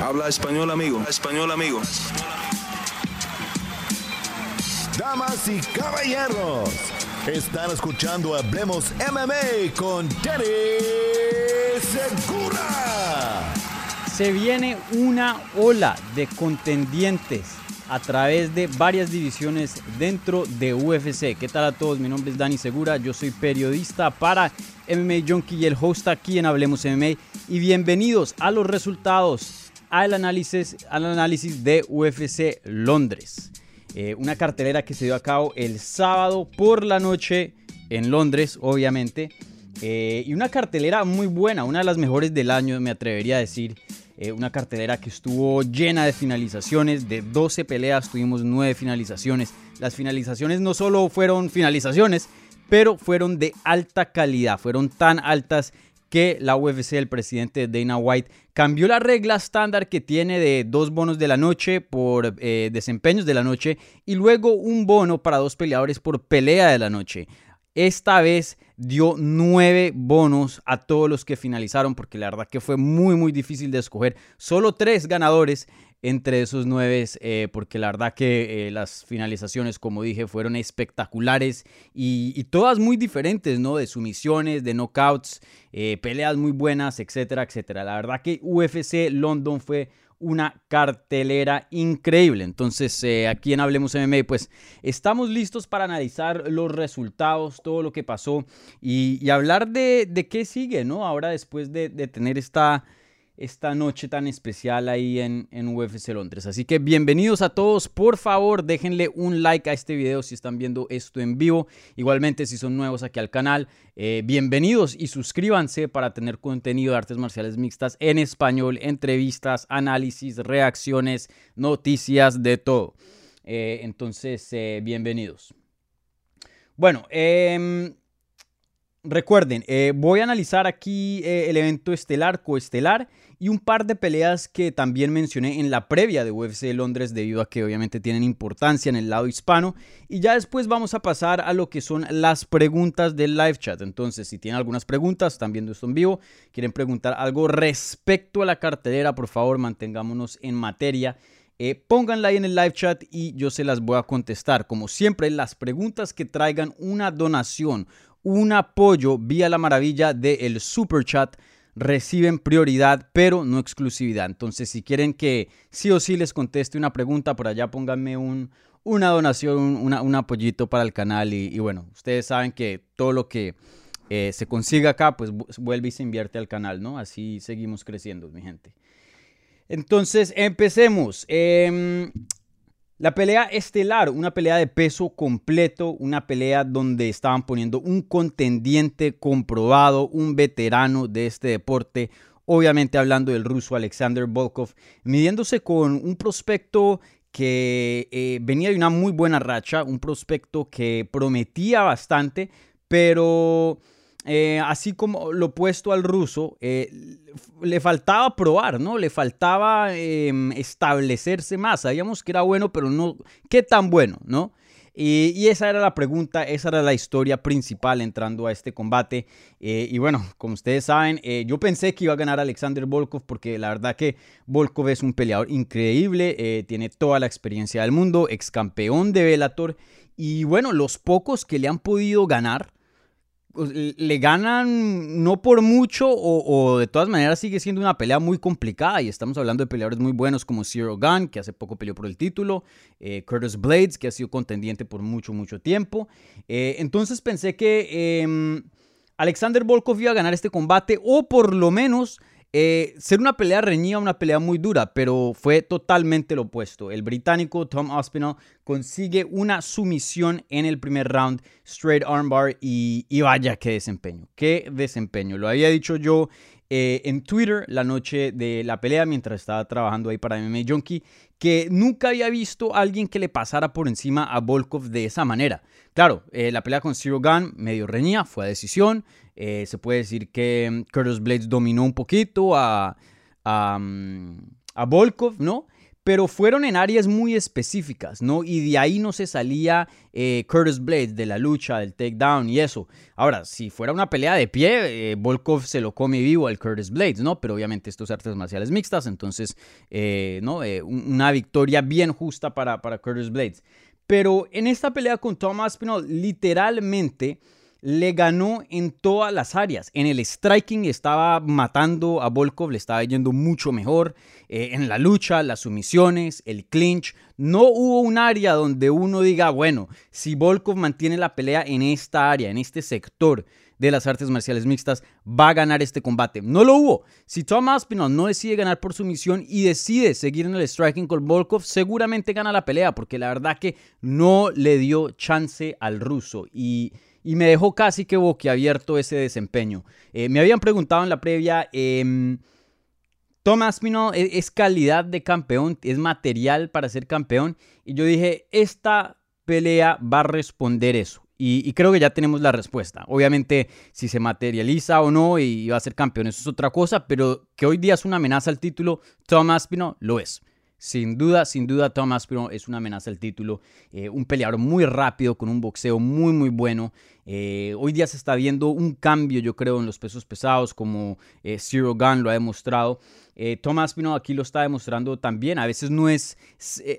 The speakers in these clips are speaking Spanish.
Habla español, amigo. Español, amigo. Damas y caballeros, están escuchando Hablemos MMA con Danny Segura. Se viene una ola de contendientes a través de varias divisiones dentro de UFC. ¿Qué tal a todos? Mi nombre es Dani Segura, yo soy periodista para MMA Junkie y el host aquí en Hablemos MMA. Y bienvenidos a los resultados, al análisis, al análisis de UFC Londres. Eh, una cartelera que se dio a cabo el sábado por la noche en Londres, obviamente. Eh, y una cartelera muy buena, una de las mejores del año, me atrevería a decir. Eh, una cartelera que estuvo llena de finalizaciones, de 12 peleas tuvimos 9 finalizaciones. Las finalizaciones no solo fueron finalizaciones, pero fueron de alta calidad, fueron tan altas que la UFC, el presidente Dana White, cambió la regla estándar que tiene de dos bonos de la noche por eh, desempeños de la noche y luego un bono para dos peleadores por pelea de la noche. Esta vez dio nueve bonos a todos los que finalizaron, porque la verdad que fue muy, muy difícil de escoger. Solo tres ganadores entre esos nueve, eh, porque la verdad que eh, las finalizaciones, como dije, fueron espectaculares y, todas muy diferentes, ¿no? De sumisiones, de knockouts, eh, peleas muy buenas, etcétera, etcétera. La verdad que UFC London fue una cartelera increíble. Entonces, aquí en Hablemos MMA, pues estamos listos para analizar los resultados, todo lo que pasó y, hablar de, de, qué sigue, ¿no? Ahora después de, de tener esta esta noche tan especial ahí en, en, UFC Londres. Así que bienvenidos a todos. Por favor, déjenle un like a este video si están viendo esto en vivo. Igualmente, si son nuevos aquí al canal, eh, bienvenidos y suscríbanse para tener contenido de artes marciales mixtas en español, entrevistas, análisis, reacciones, noticias, de todo. Eh, entonces, eh, bienvenidos. Bueno, eh, Recuerden, eh, voy a analizar aquí eh, el evento estelar, coestelar y un par de peleas que también mencioné en la previa de UFC Londres debido a que obviamente tienen importancia en el lado hispano. Y ya después vamos a pasar a lo que son las preguntas del live chat. Entonces, si tienen algunas preguntas, están viendo esto en vivo, quieren preguntar algo respecto a la cartelera, por favor mantengámonos en materia. Eh, pónganla ahí en el live chat y yo se las voy a contestar. Como siempre, las preguntas que traigan una donación un apoyo vía la maravilla del super chat reciben prioridad, pero no exclusividad. Entonces, si quieren que sí o sí les conteste una pregunta, por allá pónganme un, una donación, un, apoyito para el canal. Y, bueno, ustedes saben que todo lo que eh, se consiga acá, pues vuelve y se invierte al canal, ¿no? Así seguimos creciendo, mi gente. Entonces, empecemos. Em, la pelea estelar, una pelea de peso completo, una pelea donde estaban poniendo un contendiente comprobado, un veterano de este deporte, obviamente hablando del ruso Alexander Volkov, midiéndose con un prospecto que eh, venía de una muy buena racha, un prospecto que prometía bastante, pero eh, así como lo opuesto al ruso, eh, le faltaba probar, ¿no? Le faltaba em, establecerse más. Sabíamos que era bueno, pero no, ¿qué tan bueno, no? Y, esa era la pregunta, esa era la historia principal entrando a este combate. Eh, y bueno, como ustedes saben, yo pensé que iba a ganar Alexander Volkov porque la verdad que Volkov es un peleador increíble, tiene toda la experiencia del mundo, ex campeón de Bellator. Y bueno, los pocos que le han podido ganar, le ganan no por mucho o, de todas maneras sigue siendo una pelea muy complicada y estamos hablando de peleadores muy buenos como Zero Gun, que hace poco peleó por el título, eh, Curtis Blades, que ha sido contendiente por mucho, mucho tiempo. Eh, entonces pensé que em, Alexander Volkov iba a ganar este combate o por lo menos eh, ser una pelea reñida, una pelea muy dura, pero fue totalmente lo opuesto. El británico Tom Aspinall consigue una sumisión en el primer round, straight armbar, y, y vaya qué desempeño, qué desempeño. Lo había dicho yo eh, en Twitter la noche de la pelea mientras estaba trabajando ahí para MMA Junkie que nunca había visto a alguien que le pasara por encima a Volkov de esa manera. Claro, eh, la pelea con Zero Gun medio reñía, fue a decisión. Eh, se puede decir que mm, Curtis Blades dominó un poquito a, a, mm, a Volkov, ¿no? Pero fueron en áreas muy específicas, ¿no? Y de ahí no se salía eh, Curtis Blades de la lucha, del takedown y eso. Ahora, si fuera una pelea de pie, eh, Volkov se lo come vivo al Curtis Blades, ¿no? Pero obviamente estos artes marciales mixtas, entonces, eh, ¿no? una victoria bien justa para, para Curtis Blades. Pero en esta pelea con Tom Aspinall, literalmente le ganó en todas las áreas. En el striking estaba matando a Volkov, le estaba yendo mucho mejor. Eh, en la lucha, las sumisiones, el clinch. No hubo un área donde uno diga, bueno, si Volkov mantiene la pelea en esta área, en este sector de las artes marciales mixtas, va a ganar este combate. No lo hubo. Si Tom Aspinall no decide ganar por sumisión y decide seguir en el striking con Volkov, seguramente gana la pelea, porque la verdad que no le dio chance al ruso. Y y me dejó casi que boquiabierto ese desempeño. Eh, me habían preguntado en la previa, eh, Thomas Mino es, calidad de campeón, es material para ser campeón. Y yo dije, esta pelea va a responder eso. Y, creo que ya tenemos la respuesta. Obviamente, si se materializa o no y va a ser campeón, eso es otra cosa, pero que hoy día es una amenaza al título, Thomas Pino lo es. Sin duda, sin duda, Thomas Aspinall es una amenaza al título. Eh, un peleador muy rápido, con un boxeo muy, muy bueno. Eh, hoy día se está viendo un cambio, yo creo, en los pesos pesados, como eh, Zero Gun lo ha demostrado. Thomas Aspinall aquí lo está demostrando también. A veces no es.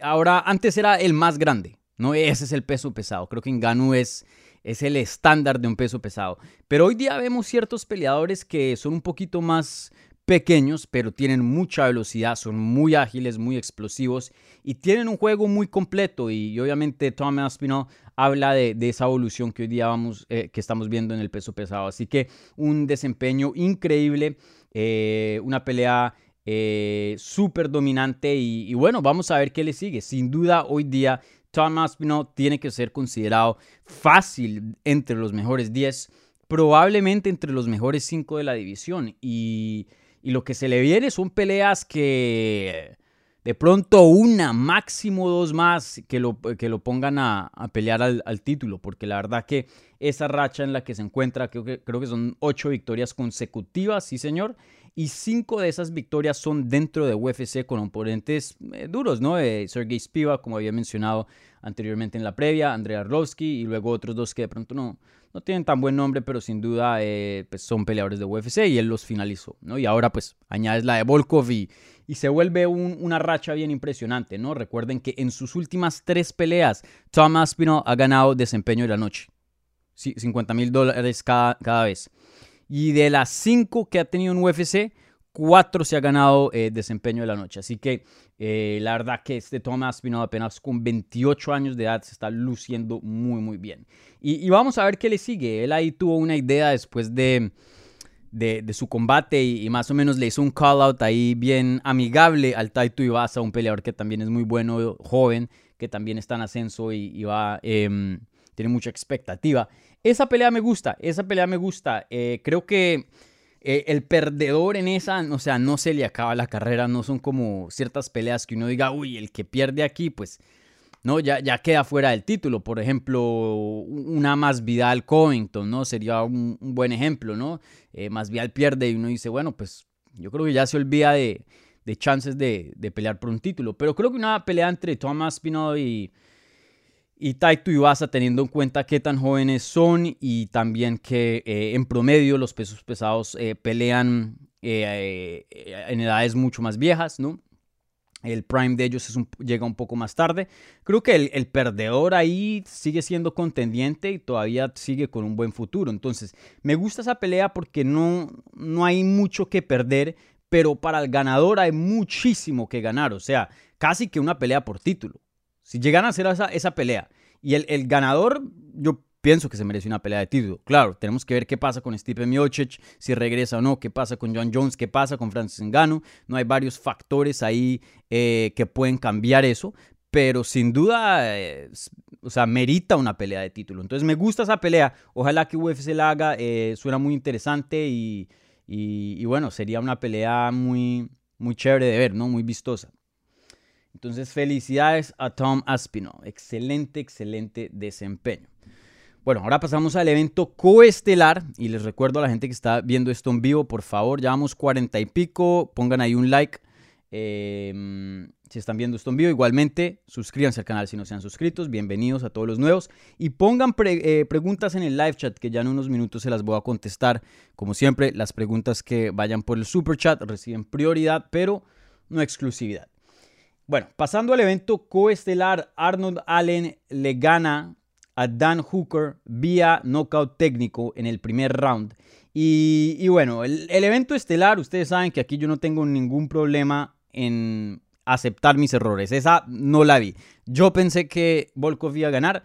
ahora, antes era el más grande, ¿no? Ese es el peso pesado. Creo que en Ganu es es el estándar de un peso pesado. Pero hoy día vemos ciertos peleadores que son un poquito más, pequeños, pero tienen mucha velocidad, son muy ágiles, muy explosivos y tienen un juego muy completo. Y, obviamente Tom Aspinall habla de, esa evolución que hoy día vamos, eh, que estamos viendo en el peso pesado. Así que un desempeño increíble, eh, una pelea eh, súper dominante y, bueno, vamos a ver qué le sigue. Sin duda, hoy día Tom Aspinall tiene que ser considerado fácil entre los mejores 10, probablemente entre los mejores 5 de la división. Y y lo que se le viene son peleas que de pronto una, máximo dos más que lo, que lo pongan a, pelear al, título, porque la verdad que esa racha en la que se encuentra, creo que, creo que son ocho victorias consecutivas, sí señor, y cinco de esas victorias son dentro de UFC con oponentes eh, duros, ¿no? Eh, Sergey Spiva, como había mencionado anteriormente en la previa, Andrei Arlovsky y luego otros dos que de pronto no, no tienen tan buen nombre, pero sin duda eh, pues son peleadores de UFC y él los finalizó, ¿no? Y ahora pues añades la de Volkov y, se vuelve una racha bien impresionante, ¿no? Recuerden que en sus últimas tres peleas, Tom Aspinall ha ganado desempeño de la noche. 50 mil dólares cada, cada vez. Y de las cinco que ha tenido en UFC, cuatro se ha ganado eh, desempeño de la noche. Así que eh, la verdad que este Thomas Aspinall apenas con 28 años de edad se está luciendo muy muy bien. Y, vamos a ver qué le sigue. Él ahí tuvo una idea después de, de, su combate y, más o menos le hizo un call out ahí bien amigable al Taito Ibasa, un peleador que también es muy bueno, joven, que también está en ascenso y, va, em, tiene mucha expectativa. Esa pelea me gusta, esa pelea me gusta. Eh, creo que eh, el perdedor en esa, o sea, no se le acaba la carrera, no son como ciertas peleas que uno diga, uy, el que pierde aquí, pues, no, ya, ya queda fuera del título. Por ejemplo, una más Vidal Covington, ¿no? Sería un, buen ejemplo, ¿no? Eh, más Vidal pierde y uno dice, bueno, pues yo creo que ya se olvida de, chances de, de, pelear por un título. Pero creo que una pelea entre Thomas Pino y, y Taito Iwasa teniendo en cuenta qué tan jóvenes son y también que eh, en promedio los pesos pesados eh, pelean eh, en edades mucho más viejas, ¿no? El prime de ellos llega un poco más tarde. Creo que el, perdedor ahí sigue siendo contendiente y todavía sigue con un buen futuro. Entonces, me gusta esa pelea porque no, no hay mucho que perder, pero para el ganador hay muchísimo que ganar. O sea, casi que una pelea por título. Si llegan a hacer esa, esa pelea y el, ganador, yo pienso que se merece una pelea de título. Claro, tenemos que ver qué pasa con Stipe Miocic, si regresa o no, qué pasa con John Jones, qué pasa con Francis Ngannou. No hay varios factores ahí eh, que pueden cambiar eso, pero sin duda, o sea, merita una pelea de título. Entonces me gusta esa pelea. Ojalá que UFC la haga, eh, suena muy interesante y, y, bueno, sería una pelea muy, muy chévere de ver, ¿no? Muy vistosa. Entonces, felicidades a Tom Aspinall. Excelente, excelente desempeño. Bueno, ahora pasamos al evento coestelar y les recuerdo a la gente que está viendo esto en vivo, por favor, llevamos cuarenta y pico, pongan ahí un like eh, si están viendo esto en vivo, igualmente suscríbanse al canal si no se han suscritos. Bienvenidos a todos los nuevos. Y pongan eh, preguntas en el live chat que ya en unos minutos se las voy a contestar. Como siempre, las preguntas que vayan por el super chat reciben prioridad, pero no exclusividad. Bueno, pasando al evento coestelar, Arnold Allen le gana a Dan Hooker vía knockout técnico en el primer round. Y, bueno, el, evento estelar, ustedes saben que aquí yo no tengo ningún problema en aceptar mis errores. Esa no la vi. Yo pensé que Volkov iba a ganar.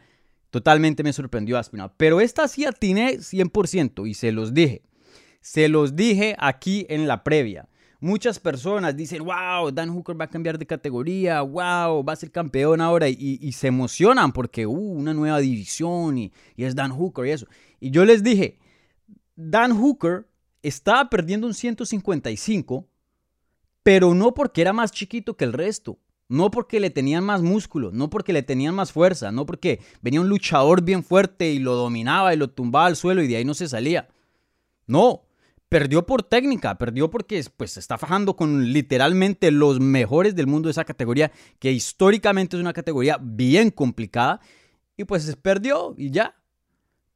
Totalmente me sorprendió Aspinall. Pero esta sí atiné 100% y se los dije. Se los dije aquí en la previa. Muchas personas dicen, wow, Dan Hooker va a cambiar de categoría, wow, va a ser campeón ahora y, se emocionan porque, uh, una nueva división y, y es Dan Hooker y eso. Y yo les dije, Dan Hooker estaba perdiendo un 155 pero no porque era más chiquito que el resto, no porque le tenían más músculo, no porque le tenían más fuerza, no porque venía un luchador bien fuerte y lo dominaba y lo tumbaba al suelo y de ahí no se salía. No, perdió por técnica, perdió porque pues se está fajando con literalmente los mejores del mundo de esa categoría, que históricamente es una categoría bien complicada, y pues perdió y ya.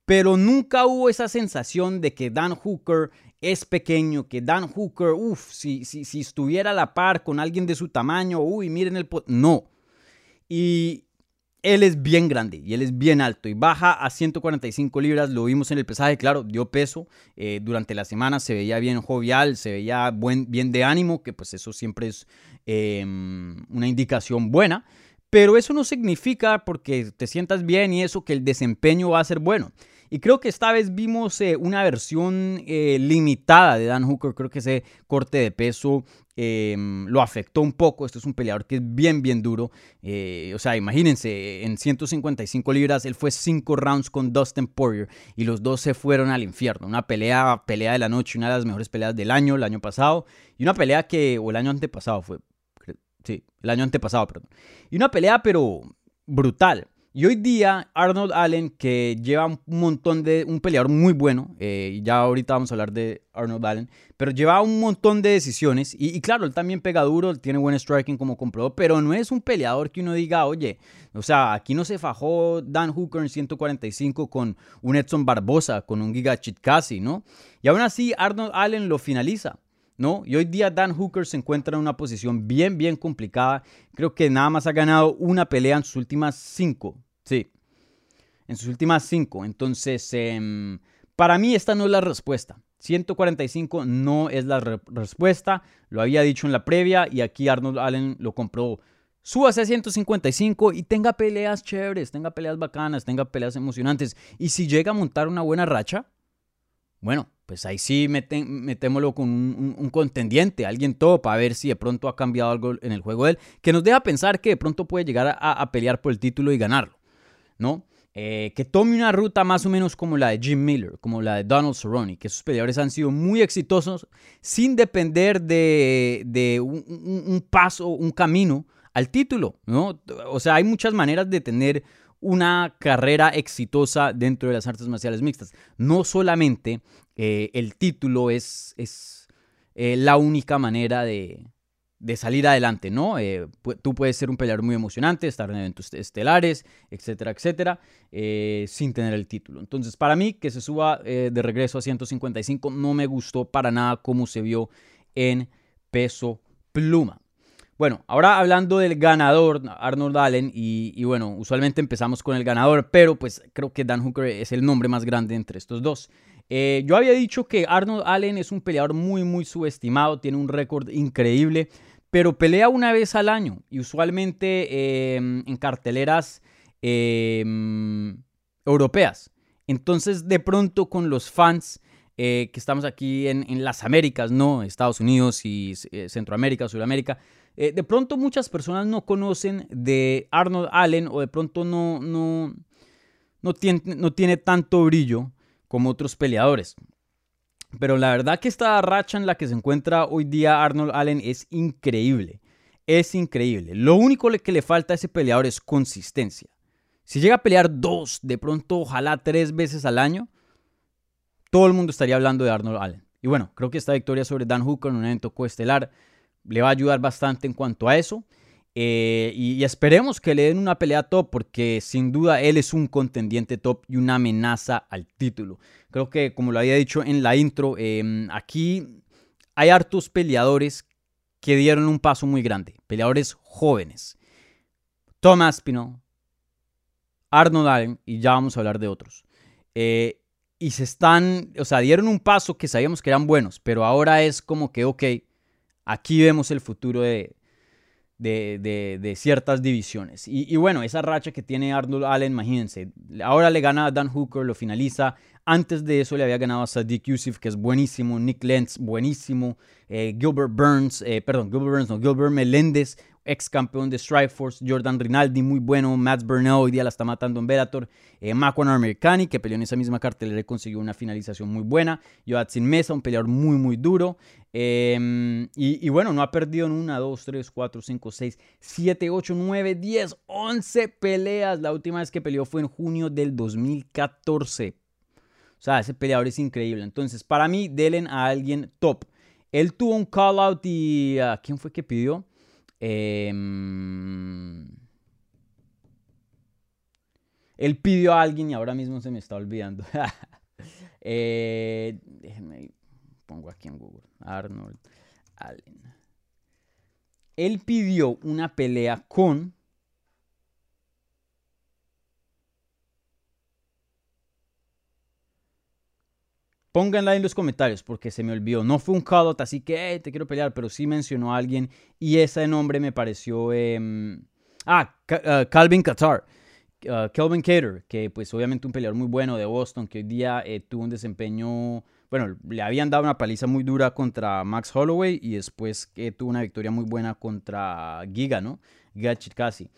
Pero nunca hubo esa sensación de que Dan Hooker es pequeño, que Dan Hooker, uff, si, si, si, estuviera a la par con alguien de su tamaño, uy, miren el... No. Y él es bien grande y él es bien alto y baja a 145 libras, lo vimos en el pesaje, claro, dio peso, eh, durante la semana se veía bien jovial, se veía buen, bien de ánimo, que pues eso siempre es em, una indicación buena, pero eso no significa porque te sientas bien y eso que el desempeño va a ser bueno. Y creo que esta vez vimos eh, una versión eh, limitada de Dan Hooker. Creo que ese corte de peso em, lo afectó un poco. Este es un peleador que es bien, bien duro. Eh, o sea, imagínense, en 155 libras él fue 5 rounds con Dustin Poirier y los dos se fueron al infierno. Una pelea, pelea de la noche, una de las mejores peleas del año, el año pasado. Y una pelea que, o el año antepasado fue. Sí, el año antepasado, perdón. Y una pelea, pero brutal. Y hoy día Arnold Allen, que lleva un montón de, un peleador muy bueno, eh, ya ahorita vamos a hablar de Arnold Allen, pero lleva un montón de decisiones y, claro, él también pega duro, tiene buen striking como comprobó, pero no es un peleador que uno diga, oye, o sea, aquí no se fajó Dan Hooker en 145 con un Edson Barbosa, con un Giga Chitkasi, ¿no? Y aún así Arnold Allen lo finaliza. ¿No? Y hoy día Dan Hooker se encuentra en una posición bien, bien complicada. Creo que nada más ha ganado una pelea en sus últimas cinco. Sí, en sus últimas cinco. Entonces, em, para mí esta no es la respuesta. 145 no es la respuesta. Lo había dicho en la previa y aquí Arnold Allen lo compró. Súbase a 155 y tenga peleas chéveres, tenga peleas bacanas, tenga peleas emocionantes. Y si llega a montar una buena racha, bueno, pues ahí sí metémoslo con un, contendiente, alguien top, a ver si de pronto ha cambiado algo en el juego de él, que nos deja pensar que de pronto puede llegar a, pelear por el título y ganarlo, ¿no? Eh, que tome una ruta más o menos como la de Jim Miller, como la de Donald Cerrone, que esos peleadores han sido muy exitosos sin depender de, un, un, paso, un camino al título, ¿no? O sea, hay muchas maneras de tener una carrera exitosa dentro de las artes marciales mixtas. No solamente eh, el título es, es eh, la única manera de, salir adelante, ¿no? Eh, tú puedes ser un peleador muy emocionante, estar en eventos estelares, etcétera, etcétera, sin tener el título. Entonces, para mí, que se suba de regreso a 155 no me gustó para nada cómo se vio en peso pluma. Bueno, ahora hablando del ganador, Arnold Allen, y, bueno, usualmente empezamos con el ganador, pero pues creo que Dan Hooker es el nombre más grande entre estos dos. Eh, yo había dicho que Arnold Allen es un peleador muy, muy subestimado, tiene un récord increíble, pero pelea una vez al año y usualmente em, en carteleras em, europeas. Entonces, de pronto con los fans eh, que estamos aquí en, las Américas, ¿no? Estados Unidos y eh, Centroamérica, Sudamérica, eh, de pronto muchas personas no conocen de Arnold Allen o de pronto no, no, no, tiene, no tiene tanto brillo como otros peleadores. Pero la verdad que esta racha en la que se encuentra hoy día Arnold Allen es increíble. Es increíble. Lo único que le falta a ese peleador es consistencia. Si llega a pelear dos, de pronto ojalá tres veces al año, todo el mundo estaría hablando de Arnold Allen. Y bueno, creo que esta victoria sobre Dan Hooker en un evento coestelar le va a ayudar bastante en cuanto a eso. Eh, y, esperemos que le den una pelea top porque sin duda él es un contendiente top y una amenaza al título. Creo que como lo había dicho en la intro, em, aquí hay hartos peleadores que dieron un paso muy grande. Peleadores jóvenes. Thomas Pino, Arnold Allen y ya vamos a hablar de otros. Eh, y se están, o sea, dieron un paso que sabíamos que eran buenos, pero ahora es como que, ok, aquí vemos el futuro de, de, ciertas divisiones. Y, bueno, esa racha que tiene Arnold Allen, imagínense, ahora le gana a Dan Hooker, lo finaliza. Antes de eso le había ganado a Sadiq Yusuf, que es buenísimo, Nick Lentz, buenísimo, eh, Gilbert Burns, eh, perdón, Gilbert Burns, no, Gilbert Meléndez, ex campeón de Strikeforce, Jordan Rinaldi, muy bueno, Matt Burnell hoy día la está matando en Bellator, eh, Americani, que peleó en esa misma cartelera y consiguió una finalización muy buena, Joatsin Mesa, un peleador muy, muy duro, em, y, bueno, no ha perdido en una, dos, tres, cuatro, cinco, seis, siete, ocho, nueve, diez, once peleas, la última vez que peleó fue en junio del 2014, o sea, ese peleador es increíble, entonces para mí, delen a alguien top. Él tuvo un call out y ¿a quién fue que pidió? Em, él pidió a alguien y ahora mismo se me está olvidando. eh, déjenme, pongo aquí en Google. Arnold Allen. Él pidió una pelea con Pónganla en los comentarios porque se me olvidó. No fue un call así que te quiero pelear, pero sí mencionó a alguien y ese nombre me pareció. Em, ah, uh, Calvin Qatar. Calvin Cater, que pues obviamente un peleador muy bueno de Boston, que hoy día eh, tuvo un desempeño, bueno, le habían dado una paliza muy dura contra Max Holloway y después que tuvo una victoria muy buena contra Giga, ¿no? Giga Chikasi.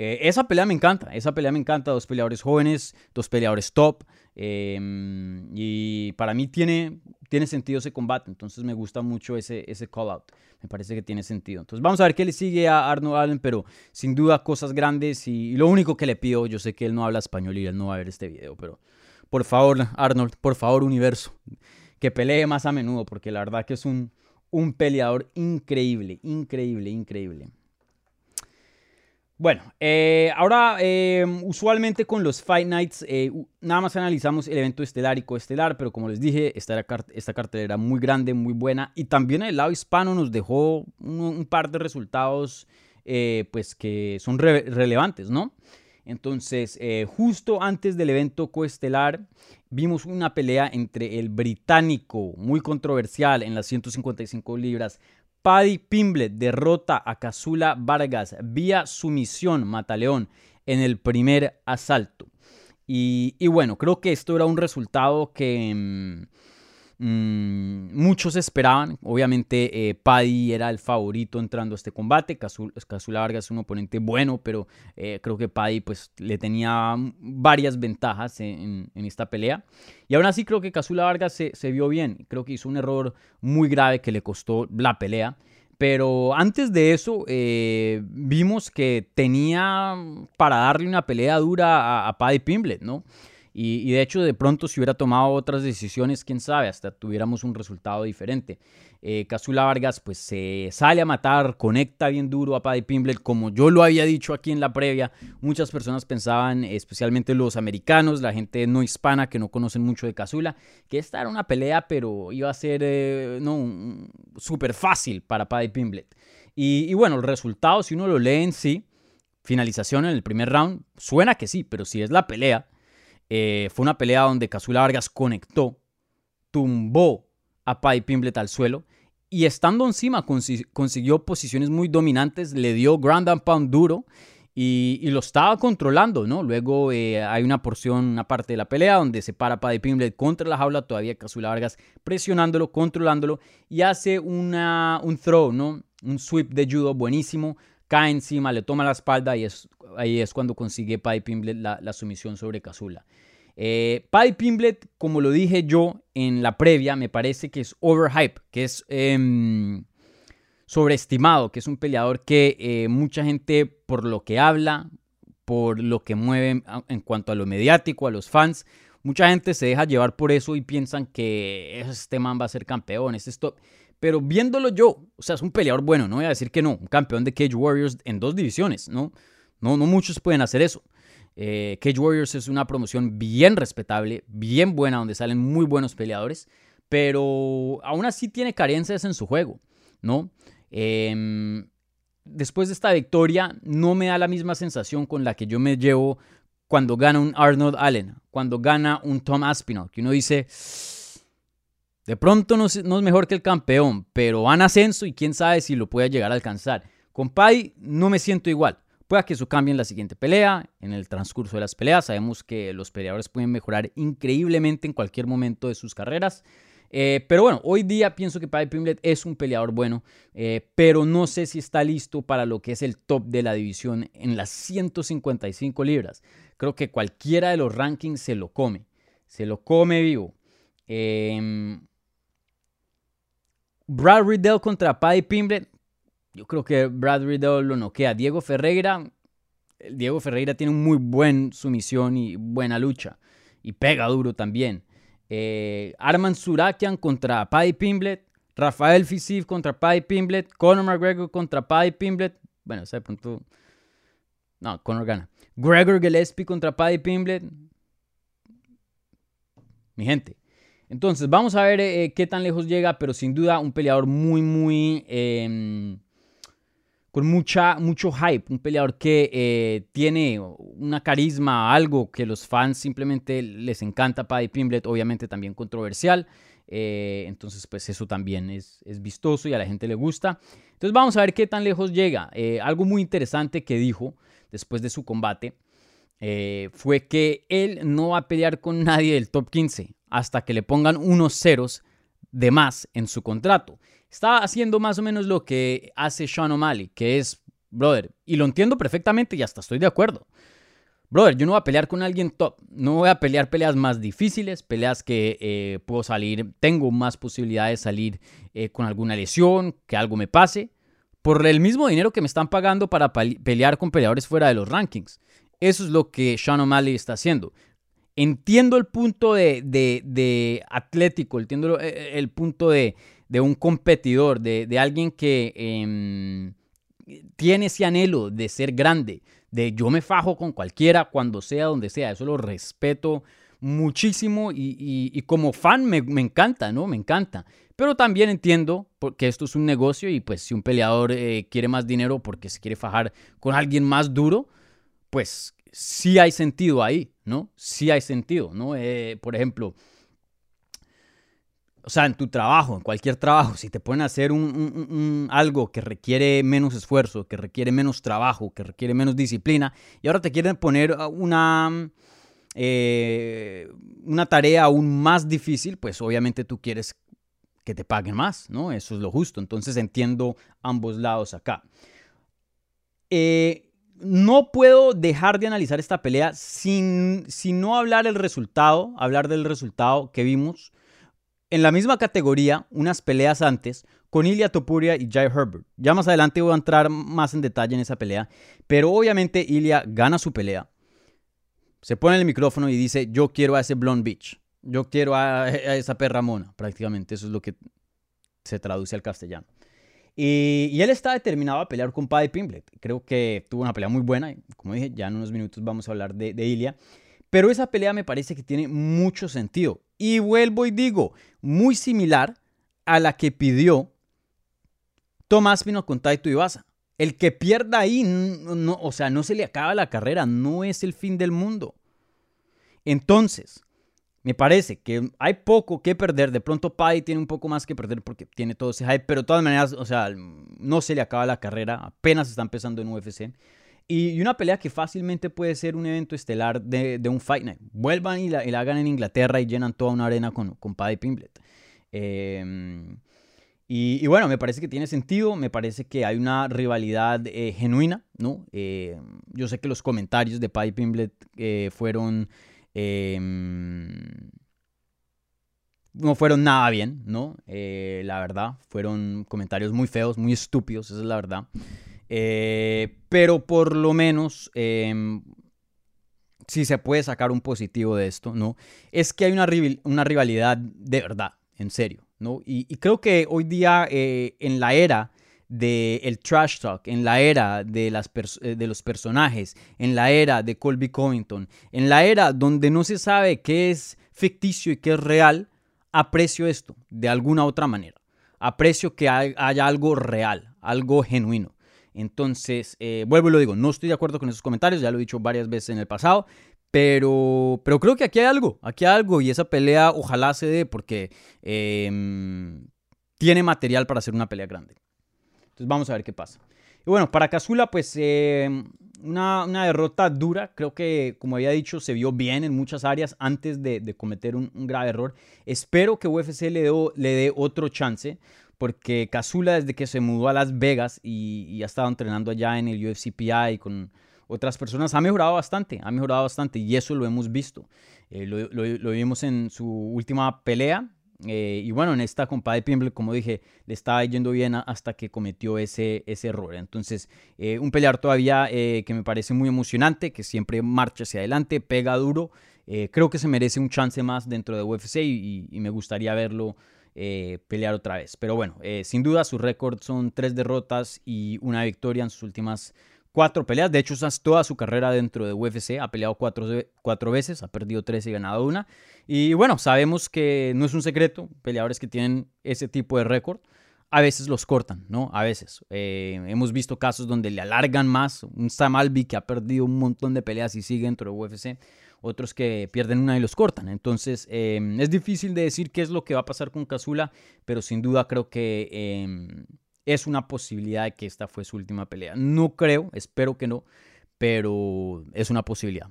Eh, esa pelea me encanta, esa pelea me encanta, dos peleadores jóvenes, dos peleadores top, em, y para mí tiene, tiene sentido ese combate, entonces me gusta mucho ese, ese call out, me parece que tiene sentido. Entonces vamos a ver qué le sigue a Arnold Allen, pero sin duda cosas grandes y, lo único que le pido, yo sé que él no habla español y él no va a ver este video, pero por favor Arnold, por favor universo, que pelee más a menudo, porque la verdad que es un, un peleador increíble, increíble, increíble. Bueno, eh, ahora em, usualmente con los Fight Nights eh, nada más analizamos el evento estelar y coestelar, pero como les dije, esta, esta cartelera muy grande, muy buena y también el lado hispano nos dejó un, par de resultados eh, pues que son relevantes, ¿no? Entonces, justo antes del evento coestelar, vimos una pelea entre el británico, muy controversial en las 155 libras, Paddy Pimblet derrota a Casula Vargas vía sumisión Mataleón en el primer asalto. Y, bueno, creo que esto era un resultado que mm, mm, muchos esperaban. Obviamente, eh, Paddy era el favorito entrando a este combate. Casula Vargas es un oponente bueno, pero eh, creo que Paddy pues, le tenía varias ventajas en, esta pelea. Y aún así, creo que Casula Vargas se, vio bien. Creo que hizo un error muy grave que le costó la pelea. Pero antes de eso, eh, vimos que tenía para darle una pelea dura a, a Paddy Pimblet, ¿no? Y, de hecho, de pronto, si hubiera tomado otras decisiones, quién sabe, hasta tuviéramos un resultado diferente. Eh, Casula Vargas, pues se sale a matar, conecta bien duro a Paddy Pimblet, como yo lo había dicho aquí en la previa. Muchas personas pensaban, especialmente los americanos, la gente no hispana que no conocen mucho de Casula, que esta era una pelea, pero iba a ser eh, no, súper fácil para Paddy Pimblet. Y, y bueno, el resultado, si uno lo lee en sí, finalización en el primer round, suena que sí, pero si es la pelea eh, fue una pelea donde Casula Vargas conectó, tumbó a Pai Pimblet al suelo y estando encima consiguió posiciones muy dominantes, le dio ground and pound duro y, lo estaba controlando, ¿no? Luego eh, hay una porción, una parte de la pelea donde se para Paddy Pimblet contra la jaula, todavía Casula Vargas presionándolo, controlándolo y hace una, un throw, ¿no? Un sweep de judo buenísimo, cae encima, le toma la espalda y es ahí es cuando consigue Paddy Pimblet la, sumisión sobre Casula. Eh, Paddy Pimblet, como lo dije yo en la previa, me parece que es overhype, que es em, sobreestimado, que es un peleador que eh, mucha gente por lo que habla, por lo que mueve en cuanto a lo mediático, a los fans, mucha gente se deja llevar por eso y piensan que este man va a ser campeón, este pero viéndolo yo, o sea, es un peleador bueno, no voy a decir que no, un campeón de Cage Warriors en dos divisiones, ¿no? No, no muchos pueden hacer eso. Eh, Cage Warriors es una promoción bien respetable, bien buena, donde salen muy buenos peleadores, pero aún así tiene carencias en su juego, ¿no? Em, después de esta victoria, no me da la misma sensación con la que yo me llevo cuando gana un Arnold Allen, cuando gana un Tom Aspinall, que uno dice, de pronto no es, mejor que el campeón, pero van ascenso y quién sabe si lo puede llegar a alcanzar. Con Pai no me siento igual. Puede que eso cambie en la siguiente pelea, en el transcurso de las peleas. Sabemos que los peleadores pueden mejorar increíblemente en cualquier momento de sus carreras. Eh, pero bueno, hoy día pienso que Paddy Pimblet es un peleador bueno, eh, pero no sé si está listo para lo que es el top de la división en las 155 libras. Creo que cualquiera de los rankings se lo come, se lo come vivo. Em, Brad Riddell contra Paddy Pimblet. Yo creo que Brad Riddell lo noquea. Diego Ferreira. Diego Ferreira tiene un muy buen sumisión y buena lucha. Y pega duro también. Eh, Arman Surakian contra Paddy Pimblet, Rafael Fisif contra Paddy Pimblet, Conor McGregor contra Paddy Pimblet. Bueno, ese punto. No, Conor gana. Gregor Gillespie contra Paddy Pimblet. Mi gente. Entonces, vamos a ver eh, qué tan lejos llega, pero sin duda un peleador muy, muy. Em, con mucha, mucho hype, un peleador que eh, tiene una carisma, algo que los fans simplemente les encanta. Paddy Pimblet, obviamente también controversial. Eh, entonces, pues eso también es, es, vistoso y a la gente le gusta. Entonces, vamos a ver qué tan lejos llega. Eh, algo muy interesante que dijo después de su combate fue que él no va a pelear con nadie del top 15 hasta que le pongan unos ceros de más en su contrato. Está haciendo más o menos lo que hace Sean O'Malley, que es, brother, y lo entiendo perfectamente y hasta estoy de acuerdo. Brother, yo no voy a pelear con alguien top, no voy a pelear peleas más difíciles, peleas que eh, puedo salir, tengo más posibilidades de salir eh, con alguna lesión, que algo me pase, por el mismo dinero que me están pagando para pelear con peleadores fuera de los rankings. Eso es lo que Sean O'Malley está haciendo. Entiendo el punto de, de atlético, entiendo eh, el punto de, de un competidor, de, alguien que em, tiene ese anhelo de ser grande, de yo me fajo con cualquiera, cuando sea, donde sea. Eso lo respeto muchísimo y, como fan me, encanta, ¿no? Me encanta. Pero también entiendo que esto es un negocio y pues si un peleador eh, quiere más dinero porque se quiere fajar con alguien más duro, pues sí hay sentido ahí, ¿no? Sí hay sentido, ¿no? Eh, por ejemplo, o sea, en tu trabajo, en cualquier trabajo, si te ponen a hacer un, algo que requiere menos esfuerzo, que requiere menos trabajo, que requiere menos disciplina, y ahora te quieren poner una, eh, una tarea aún más difícil, pues obviamente tú quieres que te paguen más, ¿no? Eso es lo justo. Entonces entiendo ambos lados acá. Eh, no puedo dejar de analizar esta pelea sin, sin no hablar el resultado, hablar del resultado que vimos en la misma categoría, unas peleas antes, con Ilya Topuria y Jai Herbert. Ya más adelante voy a entrar más en detalle en esa pelea, pero obviamente Ilya gana su pelea. Se pone el micrófono y dice, yo quiero a ese Blonde Beach. Yo quiero a, esa perra mona, prácticamente. Eso es lo que se traduce al castellano. Y, él está determinado a pelear con Paddy Pimblet. Creo que tuvo una pelea muy buena. Como dije, ya en unos minutos vamos a hablar de, de Ilya. Pero esa pelea me parece que tiene mucho sentido. Y vuelvo y digo, muy similar a la que pidió Tomás Pino con Taito Ibaza. El que pierda ahí, no, o sea, no se le acaba la carrera, no es el fin del mundo. Entonces, me parece que hay poco que perder. De pronto Pai tiene un poco más que perder porque tiene todo ese hype, pero de todas maneras, o sea, no se le acaba la carrera, apenas está empezando en UFC. Y una pelea que fácilmente puede ser un evento estelar de, un Fight Night. Vuelvan y la, hagan en Inglaterra y llenan toda una arena con, con Paddy Pimblet. Em, y, bueno, me parece que tiene sentido, me parece que hay una rivalidad eh, genuina, ¿no? Eh, yo sé que los comentarios de Paddy Pimblet eh, fueron... Em, no fueron nada bien, ¿no? la verdad, fueron comentarios muy feos, muy estúpidos, esa es la verdad. Eh, pero por lo menos, em, si se puede sacar un positivo de esto, ¿no? Es que hay una, una rivalidad de verdad, en serio. ¿no? Y, creo que hoy día eh, en la era del trash talk, en la era de, las eh, de los personajes, en la era de Colby Covington, en la era donde no se sabe qué es ficticio y qué es real, aprecio esto de alguna otra manera. Aprecio que haya algo real, algo genuino. Entonces, eh, vuelvo y lo digo, no estoy de acuerdo con esos comentarios, ya lo he dicho varias veces en el pasado, pero, pero creo que aquí hay algo, aquí hay algo y esa pelea ojalá se dé porque em, tiene material para hacer una pelea grande. Entonces vamos a ver qué pasa. Y bueno, para Kazula, pues em, una, derrota dura. Creo que, como había dicho, se vio bien en muchas áreas antes de, cometer un, grave error. Espero que UFC le, le dé otro chance porque Kazula desde que se mudó a Las Vegas y, ha estado entrenando allá en el UFCPI con otras personas, ha mejorado bastante, ha mejorado bastante y eso lo hemos visto. Eh, lo, vimos en su última pelea eh, y bueno, en esta compa de Pimble, como dije, le estaba yendo bien hasta que cometió ese, ese error. Entonces, eh, un pelear todavía que me parece muy emocionante, que siempre marcha hacia adelante, pega duro. creo que se merece un chance más dentro de UFC y me gustaría verlo eh, pelear otra vez. Pero bueno, eh, sin duda su récord son tres derrotas y una victoria en sus últimas cuatro peleas. De hecho, toda su carrera dentro de UFC. Ha peleado cuatro, cuatro veces, ha perdido tres y ganado una. Y bueno, sabemos que no es un secreto, peleadores que tienen ese tipo de récord. A veces los cortan, ¿no? A veces. Eh, hemos visto casos donde le alargan más. Un Sam Albi que ha perdido un montón de peleas y sigue dentro de UFC otros que pierden una y los cortan. Entonces em, es difícil de decir qué es lo que va a pasar con Kazula, pero sin duda creo que em, es una posibilidad de que esta fue su última pelea. No creo, espero que no, pero es una posibilidad.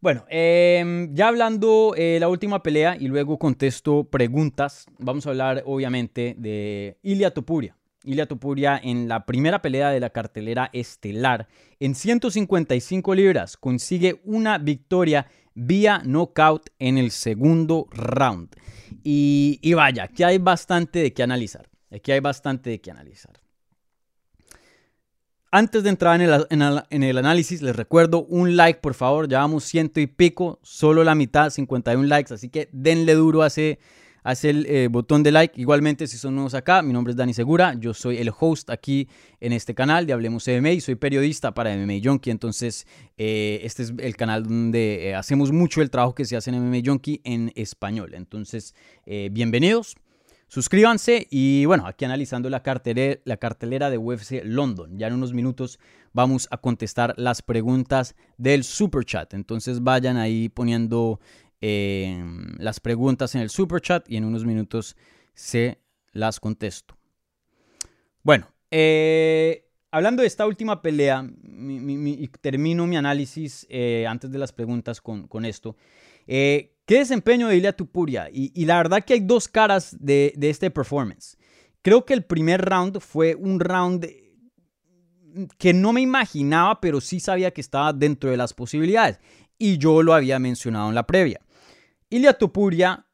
Bueno, em, ya hablando eh, la última pelea y luego contesto preguntas, vamos a hablar obviamente de Ilia Topuria. Ilia Topuria en la primera pelea de la cartelera estelar en 155 libras consigue una victoria vía knockout en el segundo round. Y, vaya, aquí hay bastante de qué analizar. Aquí hay bastante de qué analizar. Antes de entrar en el, en, el, análisis, les recuerdo un like, por favor. Llevamos ciento y pico, solo la mitad, 51 likes. Así que denle duro a ese, haz el eh, botón de like. Igualmente, si son nuevos acá, mi nombre es Dani Segura. Yo soy el host aquí en este canal de Hablemos MMA soy periodista para MMA Junkie. Entonces, eh, este es el canal donde eh, hacemos mucho el trabajo que se hace en MMA Junkie en español. Entonces, bienvenidos. Suscríbanse y bueno, aquí analizando la cartelera, la cartelera de UFC London. Ya en unos minutos vamos a contestar las preguntas del super chat. Entonces vayan ahí poniendo Em, las preguntas en el super chat y en unos minutos se las contesto. Bueno, eh, hablando de esta última pelea, y termino mi análisis eh, antes de las preguntas con, esto. Eh, ¿Qué desempeño de Ilia Tupuria? Y, la verdad que hay dos caras de, de este performance. Creo que el primer round fue un round que no me imaginaba, pero sí sabía que estaba dentro de las posibilidades. Y yo lo había mencionado en la previa. Ilia Topuria,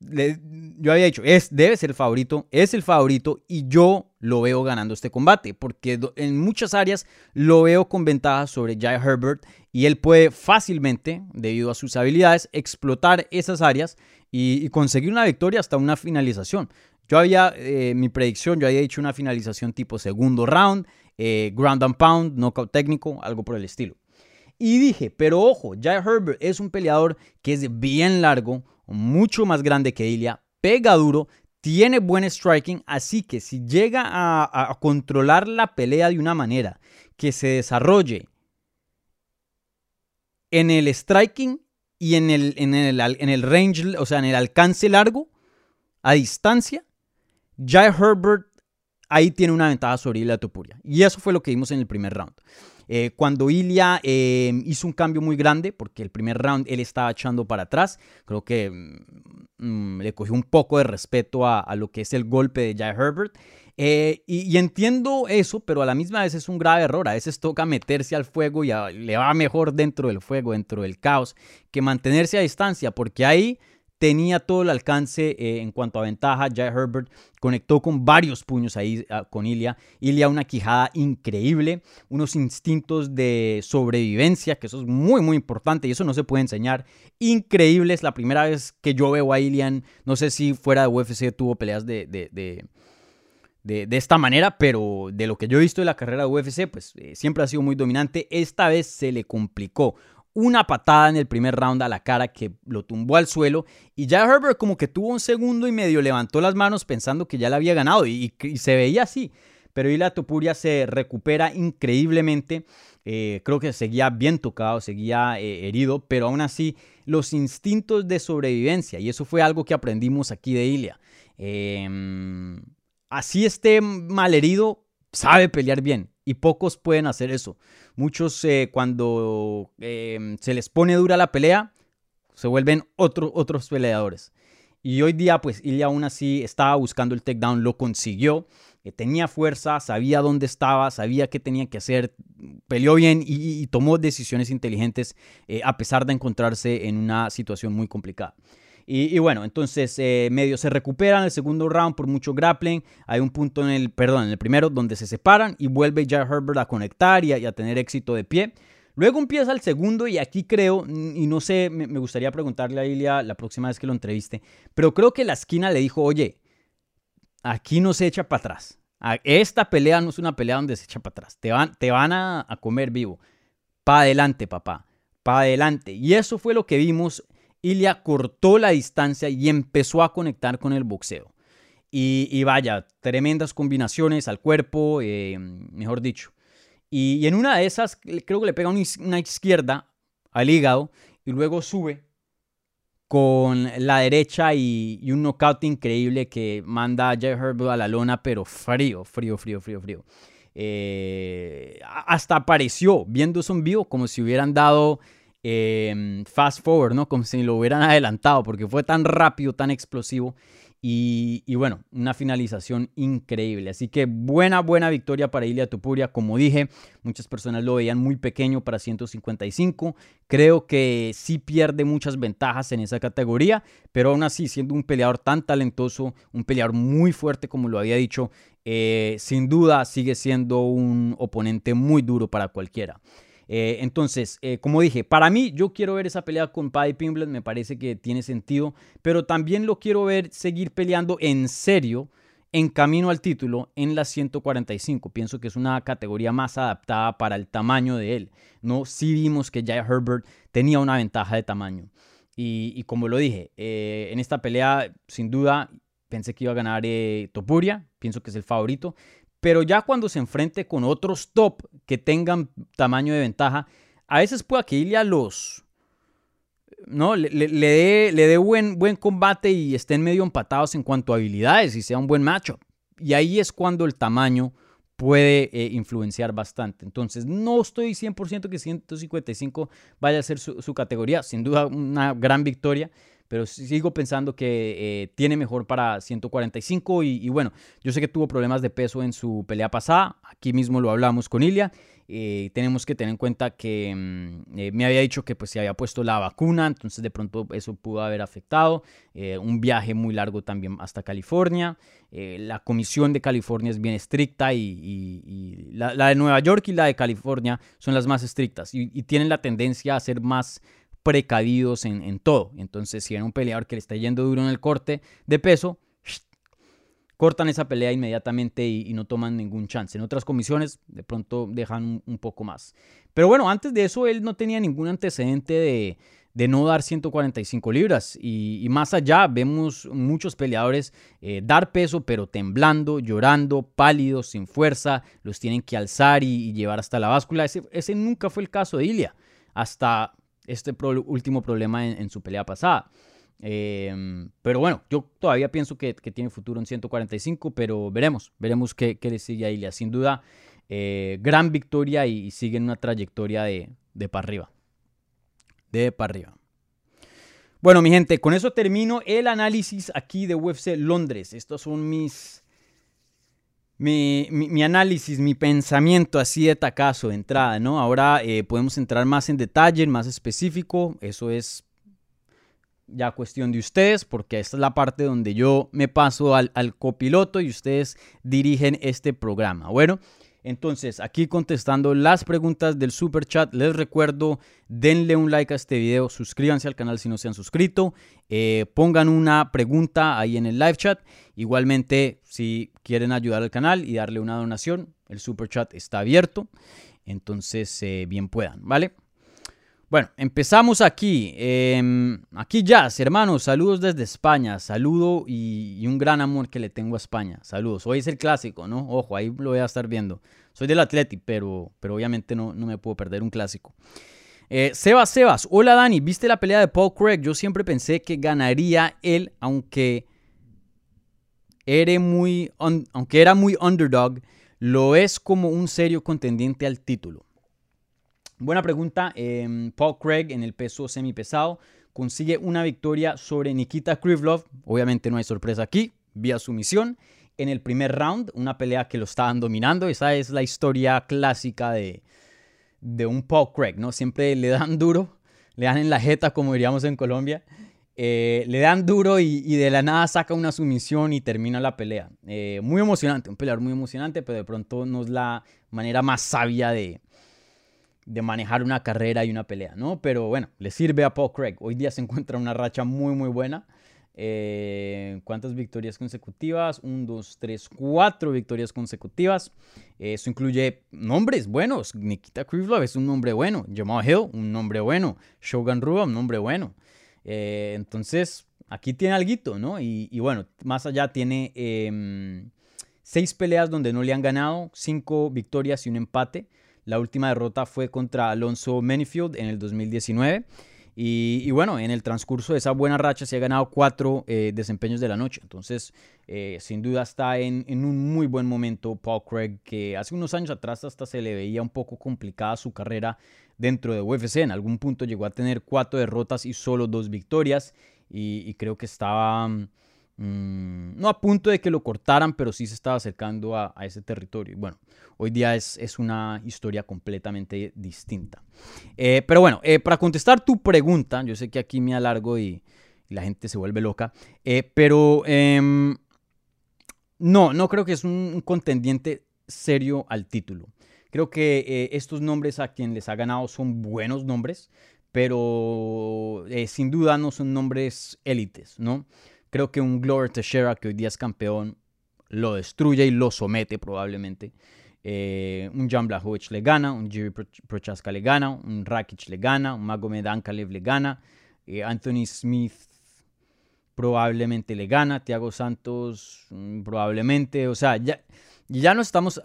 yo había dicho, es, debe ser el favorito, es el favorito y yo lo veo ganando este combate porque en muchas áreas lo veo con ventaja sobre Jai Herbert y él puede fácilmente, debido a sus habilidades, explotar esas áreas y, conseguir una victoria hasta una finalización. Yo había, eh, mi predicción, yo había dicho una finalización tipo segundo round, eh, ground and pound, knockout técnico, algo por el estilo. Y dije, pero ojo, Jai Herbert es un peleador que es bien largo, mucho más grande que Ilya, pega duro, tiene buen striking, así que si llega a, controlar la pelea de una manera que se desarrolle en el striking y en el, en el, en el range, o sea, en el alcance largo, a distancia, Jai Herbert ahí tiene una ventaja sobre Ilya Topuria. Y eso fue lo que vimos en el primer round. Eh, cuando Ilya eh, hizo un cambio muy grande, porque el primer round él estaba echando para atrás, creo que mm, mm, le cogió un poco de respeto a, lo que es el golpe de Jai Herbert. Eh, y, entiendo eso, pero a la misma vez es un grave error. A veces toca meterse al fuego y le va mejor dentro del fuego, dentro del caos, que mantenerse a distancia, porque ahí tenía todo el alcance eh, en cuanto a ventaja. Jay Herbert conectó con varios puños ahí ah, con Ilya. Ilya una quijada increíble, unos instintos de sobrevivencia, que eso es muy, muy importante y eso no se puede enseñar. Increíble, es la primera vez que yo veo a Ilian, no sé si fuera de UFC tuvo peleas de, de, de esta manera, pero de lo que yo he visto de la carrera de UFC, pues eh, siempre ha sido muy dominante. Esta vez se le complicó una patada en el primer round a la cara que lo tumbó al suelo y ya Herbert como que tuvo un segundo y medio levantó las manos pensando que ya la había ganado y, se veía así. Pero Ila Topuria se recupera increíblemente. Eh, creo que seguía bien tocado, seguía eh, herido, pero aún así los instintos de sobrevivencia, y eso fue algo que aprendimos aquí de Ilia. Em, así esté mal herido, sabe pelear bien y pocos pueden hacer eso. Muchos eh, cuando em, se les pone dura la pelea, se vuelven otros peleadores. Y hoy día, pues Ilya aún así estaba buscando el takedown, lo consiguió. Eh, tenía fuerza, sabía dónde estaba, sabía qué tenía que hacer, peleó bien y, tomó decisiones inteligentes eh, a pesar de encontrarse en una situación muy complicada. Y, bueno, entonces eh, medio se recuperan el segundo round por mucho grappling. Hay un punto en el, perdón, en el primero donde se separan y vuelve ya Herbert a conectar y a, tener éxito de pie. Luego empieza el segundo y aquí creo, y no sé, me, gustaría preguntarle a Ilia la próxima vez que lo entreviste, pero creo que la esquina le dijo, oye, aquí no se echa para atrás. Esta pelea no es una pelea donde se echa para atrás. Te van, te van a, a comer vivo. Pa' adelante, papá. Pa' adelante. Y eso fue lo que vimos Ilya cortó la distancia y empezó a conectar con el boxeo. Y, vaya, tremendas combinaciones al cuerpo, eh, mejor dicho. Y, en una de esas, creo que le pega una, izquierda al hígado y luego sube con la derecha y, un knockout increíble que manda a Jay Herbert a la lona, pero frío, frío, frío, frío, frío. Eh, hasta apareció viendo eso en vivo como si hubieran dado Em, fast forward, ¿no? Como si lo hubieran adelantado, porque fue tan rápido, tan explosivo. Y, bueno, una finalización increíble. Así que buena, buena victoria para Ilia Tupuria. Como dije, muchas personas lo veían muy pequeño para 155. Creo que sí pierde muchas ventajas en esa categoría, pero aún así, siendo un peleador tan talentoso, un peleador muy fuerte, como lo había dicho, eh, sin duda sigue siendo un oponente muy duro para cualquiera. Eh, entonces, eh, como dije, para mí yo quiero ver esa pelea con Paddy Pimblet, me parece que tiene sentido, pero también lo quiero ver seguir peleando en serio en camino al título en la 145. Pienso que es una categoría más adaptada para el tamaño de él. No, sí vimos que Jaya Herbert tenía una ventaja de tamaño. Y, como lo dije, eh, en esta pelea, sin duda, pensé que iba a ganar Topuria. Pienso que es el favorito. Pero ya cuando se enfrente con otros top que tengan tamaño de ventaja, a veces puede que Ilya los... ¿no? Le, dé, le dé buen, buen combate y estén medio empatados en cuanto a habilidades y sea un buen macho. Y ahí es cuando el tamaño puede eh, influenciar bastante. Entonces, no estoy 100% que 155 vaya a ser su, categoría. Sin duda, una gran victoria pero sigo pensando que eh, tiene mejor para 145 y, bueno, yo sé que tuvo problemas de peso en su pelea pasada, aquí mismo lo hablamos con Ilia, eh, tenemos que tener en cuenta que mm, eh, me había dicho que pues se había puesto la vacuna, entonces de pronto eso pudo haber afectado, un viaje muy largo también hasta California, la comisión de California es bien estricta y, la, de Nueva York y la de California son las más estrictas y tienen la tendencia a ser más precavidos en, todo. Entonces, si era un peleador que le está yendo duro en el corte de peso, cortan esa pelea inmediatamente y, no toman ningún chance. En otras comisiones, de pronto dejan un, poco más. Pero bueno, antes de eso, él no tenía ningún antecedente de, no dar 145 libras. Y, más allá, vemos muchos peleadores eh, dar peso, pero temblando, llorando, pálidos, sin fuerza. Los tienen que alzar y, llevar hasta la báscula. Ese, ese, nunca fue el caso de Ilia. Hasta este último problema en, su pelea pasada. Em, pero bueno, yo todavía pienso que, tiene futuro en 145, pero veremos, veremos qué, qué le sigue a Ilia. Sin duda, eh, gran victoria y, sigue en una trayectoria de, de para arriba. De para arriba. Bueno, mi gente, con eso termino el análisis aquí de UFC Londres. Estos son mis mi, análisis, mi pensamiento así de tacazo de entrada, ¿no? Ahora eh, podemos entrar más en detalle, más específico, eso es ya cuestión de ustedes, porque esta es la parte donde yo me paso al, al copiloto y ustedes dirigen este programa. Bueno, entonces, aquí contestando las preguntas del super chat, les recuerdo, denle un like a este video, suscríbanse al canal si no se han suscrito, eh, pongan una pregunta ahí en el live chat. Igualmente, si quieren ayudar al canal y darle una donación, el super chat está abierto. Entonces, eh, bien puedan, ¿vale? Bueno, empezamos aquí. Em, aquí Jazz, hermanos, saludos desde España. Saludo y, un gran amor que le tengo a España. Saludos. Hoy es el clásico, ¿no? Ojo, ahí lo voy a estar viendo. Soy del Atleti, pero, pero obviamente no, no me puedo perder un clásico. Eh, Sebas Sebas, hola Dani, ¿viste la pelea de Paul Craig? Yo siempre pensé que ganaría él, aunque muy, aunque era muy underdog, lo es como un serio contendiente al título. Buena pregunta. Em, Paul Craig en el peso semipesado consigue una victoria sobre Nikita Krivlov. Obviamente no hay sorpresa aquí, vía sumisión. En el primer round, una pelea que lo estaban dominando. Esa es la historia clásica de, de un Paul Craig, ¿no? Siempre le dan duro, le dan en la jeta, como diríamos en Colombia. Eh, le dan duro y, de la nada saca una sumisión y termina la pelea. Eh, muy emocionante, un peleador muy emocionante, pero de pronto no es la manera más sabia de, de manejar una carrera y una pelea, ¿no? Pero bueno, le sirve a Paul Craig. Hoy día se encuentra una racha muy, muy buena. Eh, ¿Cuántas victorias consecutivas? Un, dos, tres, cuatro victorias consecutivas. Eso incluye nombres buenos. Nikita Krivlov es un nombre bueno. Jamal Hill, un nombre bueno. Shogun Rua, un nombre bueno. Eh, entonces, aquí tiene algo, ¿no? Y, bueno, más allá tiene em, seis peleas donde no le han ganado, cinco victorias y un empate. La última derrota fue contra Alonso Menifield en el 2019. Y, bueno, en el transcurso de esa buena racha se ha ganado cuatro eh, desempeños de la noche. Entonces, eh, sin duda está en, un muy buen momento Paul Craig, que hace unos años atrás hasta se le veía un poco complicada su carrera dentro de UFC. En algún punto llegó a tener cuatro derrotas y solo dos victorias. y creo que estaba Mm, no a punto de que lo cortaran, pero sí se estaba acercando a, ese territorio. Bueno, hoy día es, es una historia completamente distinta. Eh, pero bueno, eh, para contestar tu pregunta, yo sé que aquí me alargo y, la gente se vuelve loca, eh, pero em, no, no creo que es un contendiente serio al título. Creo que estos nombres a quien les ha ganado son buenos nombres, pero sin duda no son nombres élites, ¿no? Creo que un Glover Teixeira, que hoy día es campeón, lo destruye y lo somete probablemente. Eh, un Jan Blachowicz le gana, un Jiri Prochaska le gana, un Rakic le gana, un Magomed Ankalev le gana, eh, Anthony Smith probablemente le gana, Thiago Santos mm, probablemente, o sea, ya, ya no estamos, uh,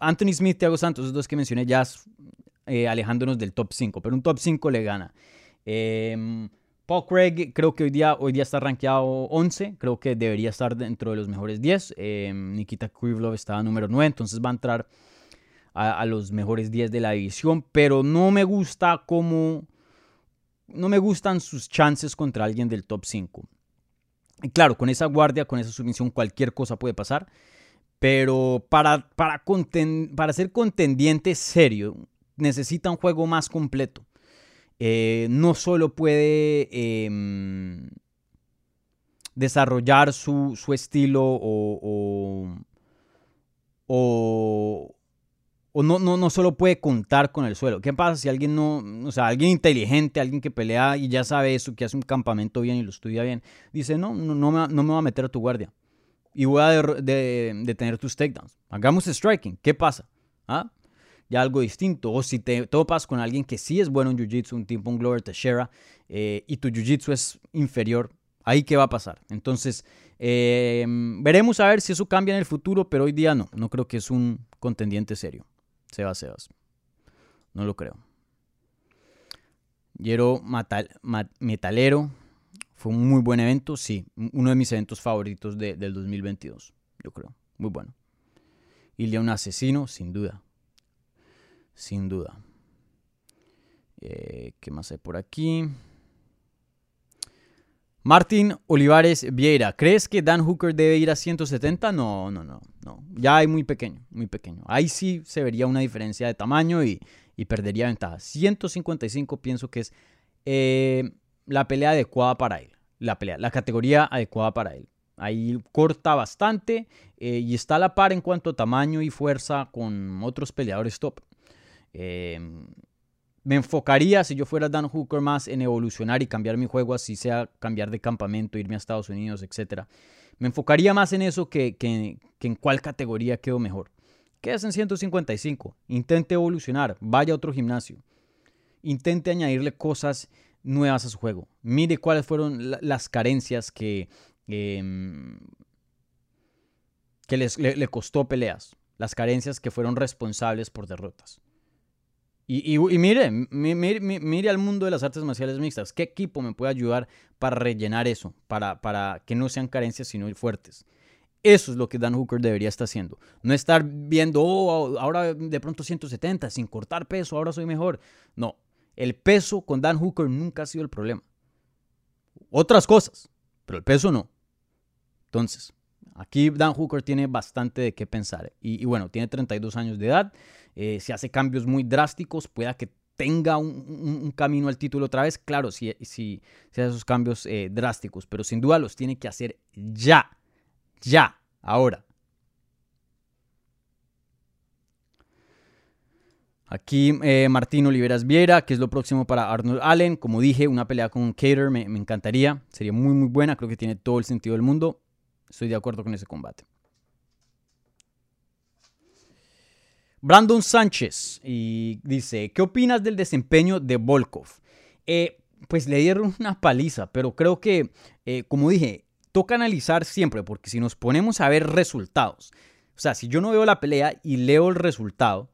Anthony Smith, Thiago Santos, esos dos que mencioné ya eh, alejándonos del top 5, pero un top 5 le gana. Eh, Paul Craig creo que hoy día, hoy día está rankeado 11, creo que debería estar dentro de los mejores 10. Em, Nikita Krivlov está número 9, entonces va a entrar a, los mejores 10 de la división, pero no me gusta como... No me gustan sus chances contra alguien del top 5. Y claro, con esa guardia, con esa sumisión, cualquier cosa puede pasar. Pero para, para ser contendiente serio, necesita un juego más completo. Eh, no solo puede em, desarrollar su, estilo o, o, no, no, no, solo puede contar con el suelo. ¿Qué pasa si alguien no, o sea, alguien inteligente, alguien que pelea y ya sabe eso, que hace un campamento bien y lo estudia bien, dice, no, no, no, me, no me va a meter a tu guardia y voy a detener tus takedowns. Hagamos striking. ¿Qué pasa? ¿Ah? Ya algo distinto. O si te topas con alguien que sí es bueno en Jiu-Jitsu, un tipo, un Glover Teixeira, eh, y tu Jiu-Jitsu es inferior, ahí qué va a pasar. Entonces, eh, veremos a ver si eso cambia en el futuro, pero hoy día no. No creo que es un contendiente serio. Sebas Sebas. No lo creo. Yero Metalero. Fue un muy buen evento, sí. Uno de mis eventos favoritos del 2022, yo creo. Muy bueno. Ilya un asesino, sin duda sin duda. Eh, ¿Qué más hay por aquí? Martín Olivares Vieira, ¿crees que Dan Hooker debe ir a 170? No, no, no, no. Ya hay muy pequeño, muy pequeño. Ahí sí se vería una diferencia de tamaño y, perdería ventaja. 155 pienso que es... Eh, la pelea adecuada para él. La pelea, la categoría adecuada para él. Ahí corta bastante eh, y está a la par en cuanto a tamaño y fuerza con otros peleadores top. Em, me enfocaría, si yo fuera Dan Hooker, más en evolucionar y cambiar mi juego, así sea cambiar de campamento, irme a Estados Unidos, etc. Me enfocaría más en eso que, en cuál categoría quedo mejor. Quédese en 155, intente evolucionar, vaya a otro gimnasio, intente añadirle cosas nuevas a su juego. Mire cuáles fueron las carencias que, em, que les, le, costó peleas, las carencias que fueron responsables por derrotas. Y, mire, mire, al mundo de las artes marciales mixtas. ¿Qué equipo me puede ayudar para rellenar eso? Para, para que no sean carencias, sino fuertes. Eso es lo que Dan Hooker debería estar haciendo. No estar viendo, oh, ahora de pronto 170, sin cortar peso, ahora soy mejor. No, el peso con Dan Hooker nunca ha sido el problema. Otras cosas, pero el peso no. Entonces, aquí Dan Hooker tiene bastante de qué pensar. Y, bueno, tiene 32 años de edad. Eh, si hace cambios muy drásticos, pueda que tenga un, camino al título otra vez. Claro, si, si, si hace esos cambios eh, drásticos, pero sin duda los tiene que hacer ya. Ya, ahora. Aquí eh, Martín Oliveras Viera, que es lo próximo para Arnold Allen. Como dije, una pelea con Cater me, me, encantaría. Sería muy, muy buena. Creo que tiene todo el sentido del mundo. Estoy de acuerdo con ese combate. Brandon Sánchez y dice, ¿qué opinas del desempeño de Volkov? Eh, pues le dieron una paliza, pero creo que, eh, como dije, toca analizar siempre, porque si nos ponemos a ver resultados, o sea, si yo no veo la pelea y leo el resultado,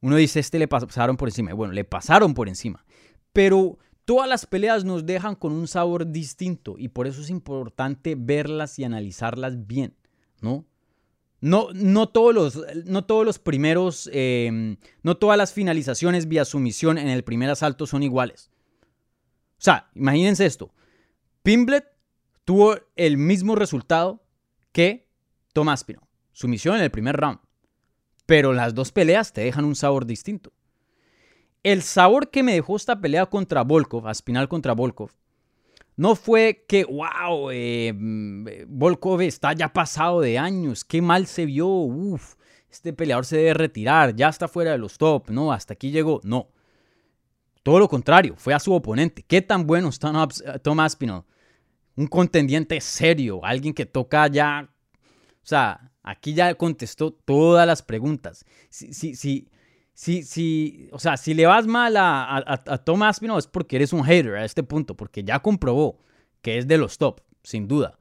uno dice, este le pasaron por encima. Bueno, le pasaron por encima. Pero todas las peleas nos dejan con un sabor distinto y por eso es importante verlas y analizarlas bien, ¿no? No, no, todos, los, no todos los primeros, em, no todas las finalizaciones vía sumisión en el primer asalto son iguales. O sea, imagínense esto. Pimblet tuvo el mismo resultado que Tomás Pino. Sumisión en el primer round pero las dos peleas te dejan un sabor distinto. El sabor que me dejó esta pelea contra Volkov, Aspinal contra Volkov, no fue que, wow, eh, Volkov está ya pasado de años, qué mal se vio, uff, este peleador se debe retirar, ya está fuera de los top, no, hasta aquí llegó, no. Todo lo contrario, fue a su oponente. ¿Qué tan bueno está Tom Aspinall? Un contendiente serio, alguien que toca ya, o sea, Aquí ya contestó todas las preguntas. Si, si, si, si, o sea, si le vas mal a, a, Aspinall es porque eres un hater a este punto, porque ya comprobó que es de los top, sin duda.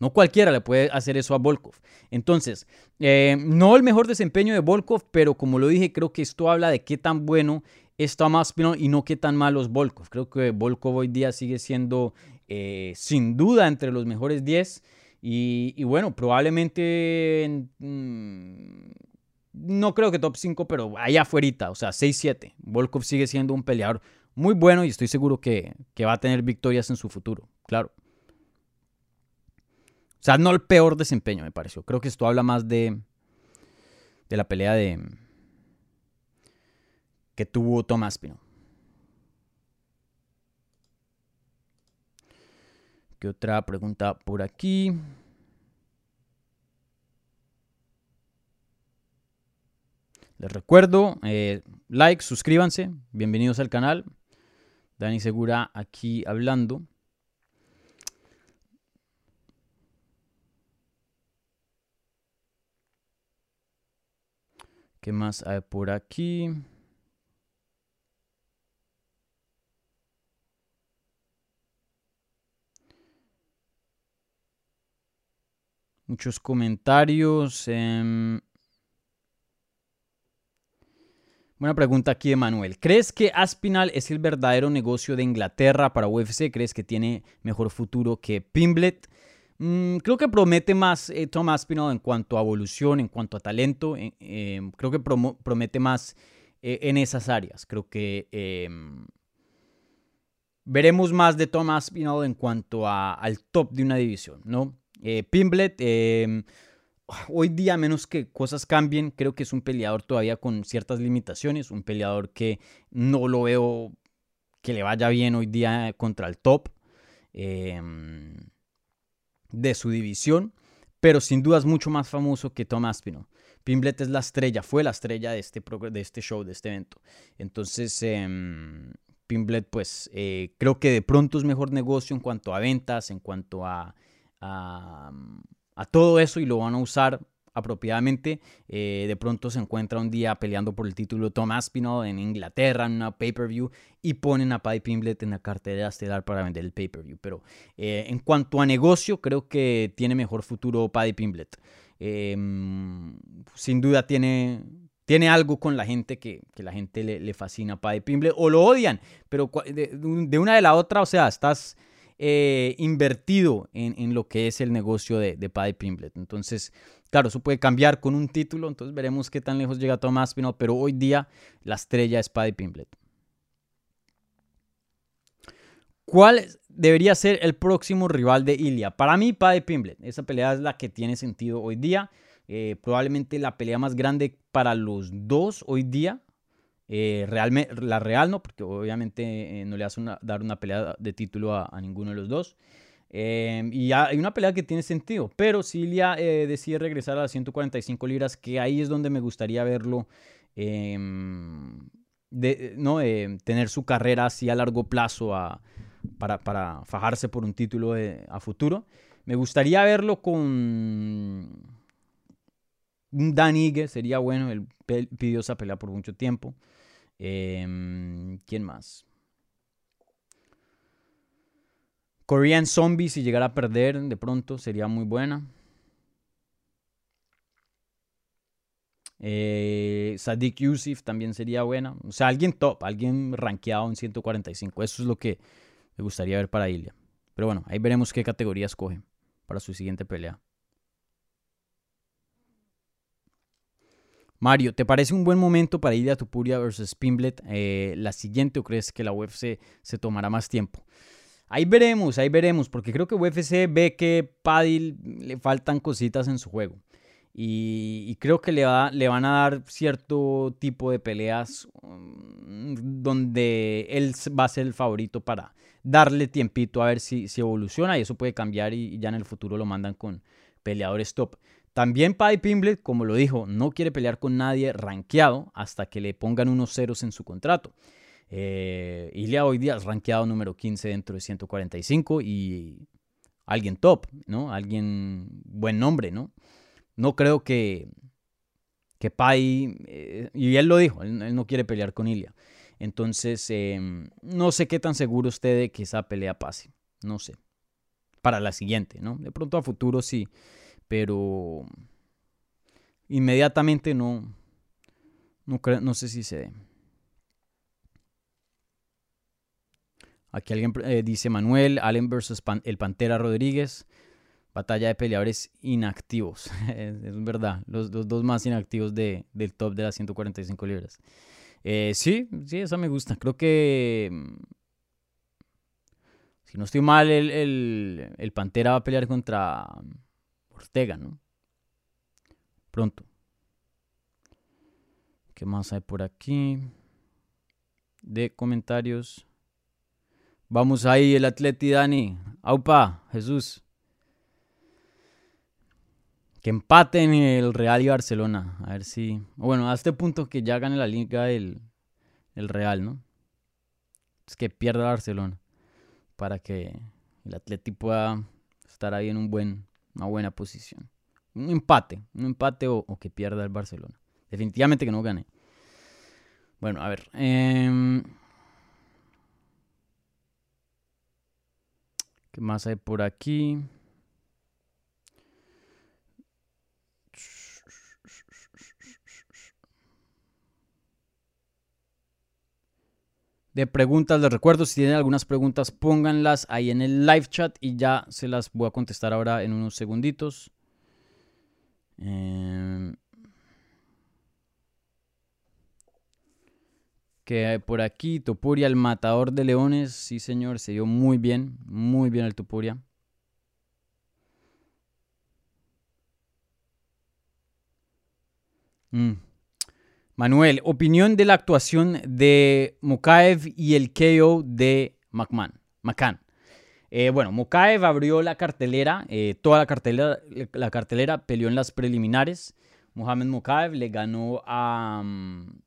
No cualquiera le puede hacer eso a Volkov. Entonces, eh, no el mejor desempeño de Volkov, pero como lo dije, creo que esto habla de qué tan bueno es Tom Aspinall y no qué tan malo es Volkov. Creo que Volkov hoy día sigue siendo eh, sin duda entre los mejores 10. Y, bueno, probablemente mm, no creo que top 5, pero allá afuera, o sea, 6-7. Volkov sigue siendo un peleador muy bueno y estoy seguro que, va a tener victorias en su futuro, claro. O sea, no el peor desempeño, me pareció. Creo que esto habla más de, de la pelea de que tuvo Tomás Pino. ¿Qué otra pregunta por aquí? Les recuerdo, eh, like, suscríbanse, bienvenidos al canal. Dani Segura aquí hablando. ¿Qué más hay por aquí? Muchos comentarios. Em, buena pregunta aquí de Manuel. ¿Crees que Aspinal es el verdadero negocio de Inglaterra para UFC? ¿Crees que tiene mejor futuro que Pimblet? Mm, creo que promete más eh, Tom Aspinall en cuanto a evolución, en cuanto a talento. Em, creo que promete más eh, en esas áreas. Creo que em, veremos más de Tom Aspinall en cuanto al top de una división, ¿no? Eh, Pimblet, em, hoy día, menos que cosas cambien, creo que es un peleador todavía con ciertas limitaciones, un peleador que no lo veo que le vaya bien hoy día contra el top em, de su división, pero sin duda es mucho más famoso que Tom Aspinall. Pimblet es la estrella, fue la estrella de este, de este show, de este evento. Entonces, eh, Pimblet, pues creo que de pronto es mejor negocio en cuanto a ventas, en cuanto a, todo eso y lo van a usar apropiadamente. Eh, de pronto se encuentra un día peleando por el título Tom Aspinall en Inglaterra en una pay-per-view y ponen a Paddy Pimblet en la cartera estelar para vender el pay-per-view. Pero eh, en cuanto a negocio, creo que tiene mejor futuro Paddy Pimblet. Em, sin duda tiene, tiene algo con la gente que, la gente le, fascina a Paddy Pimble o lo odian, pero de, una de la otra, o sea, estás eh, invertido en, lo que es el negocio de, Paddy Pimble. Entonces, claro, eso puede cambiar con un título, entonces veremos qué tan lejos llega Tomás Pino, pero hoy día la estrella es Paddy Pimble. ¿Cuál debería ser el próximo rival de Ilya? Para mí, Paddy Pimble. Esa pelea es la que tiene sentido hoy día. Eh, probablemente la pelea más grande para los dos hoy día. Eh, la Real no, porque obviamente eh, no le hace dar una pelea de título a, ninguno de los dos. y hay una pelea que tiene sentido, pero Cilia decide regresar a las 145 libras, que ahí es donde me gustaría verlo, em, de, no, tener su carrera así a largo plazo para, para, fajarse por un título a futuro. Me gustaría verlo con un Dan Ige sería bueno, él pidió esa pelea por mucho tiempo. Em, ¿Quién más? Korean Zombie, si llegara a perder de pronto, sería muy buena. Eh, Yusuf también sería buena. O sea, alguien top, alguien rankeado en 145. Eso es lo que me gustaría ver para Ilya. Pero bueno, ahí veremos qué categoría escoge para su siguiente pelea. Mario, ¿te parece un buen momento para ir a Tupuria versus Pimblet eh, la siguiente o crees que la UFC se tomará más tiempo? Ahí veremos, ahí veremos, porque creo que UFC ve que Paddy le faltan cositas en su juego. Y, creo que le, va, le, van a dar cierto tipo de peleas mm, donde él va a ser el favorito para darle tiempito a ver si, si evoluciona y eso puede cambiar y ya en el futuro lo mandan con peleadores top. También Paddy Pimblett, como lo dijo, no quiere pelear con nadie rankeado hasta que le pongan unos ceros en su contrato. Eh, Ilya hoy día es rankeado número 15 dentro de 145 y alguien top, ¿no? Alguien buen nombre, ¿no? No creo que, que Pai, eh, y él lo dijo, él, no quiere pelear con Ilya. Entonces, em, no sé qué tan seguro usted de que esa pelea pase. No sé. Para la siguiente, ¿no? De pronto a futuro sí pero inmediatamente no, no, no sé si se Aquí alguien eh, dice Manuel, Allen versus el Pantera Rodríguez. Batalla de peleadores inactivos. es, verdad, los, dos más inactivos de, del top de las 145 libras. Eh, sí, sí, esa me gusta. Creo que. Mm, si no estoy mal, el, el Pantera va a pelear contra Ortega, ¿no? Pronto. ¿Qué más hay por aquí? De comentarios. Vamos ahí, el Atleti Dani. Aupa, Jesús. Que empaten el Real y Barcelona. A ver si. Bueno, a este punto que ya gane la liga el, el Real, ¿no? Es que pierda Barcelona. Para que el Atleti pueda estar ahí en un buen, una buena posición. Un empate, un empate o, que pierda el Barcelona. Definitivamente que no gane. Bueno, a ver. Em, ¿Qué más hay por aquí? De preguntas. Les recuerdo, si tienen algunas preguntas, pónganlas ahí en el live chat y ya se las voy a contestar ahora en unos segunditos. Eh, que por aquí, Topuria, el matador de leones. Sí, señor, se dio muy bien, muy bien el Topuria. Mm. Manuel, opinión de la actuación de Mokaev y el KO de McMahon, McCann. Eh, bueno, Mokaev abrió la cartelera, eh, toda la cartelera, la cartelera, peleó en las preliminares. Mohamed Mokaev le ganó a... Mm,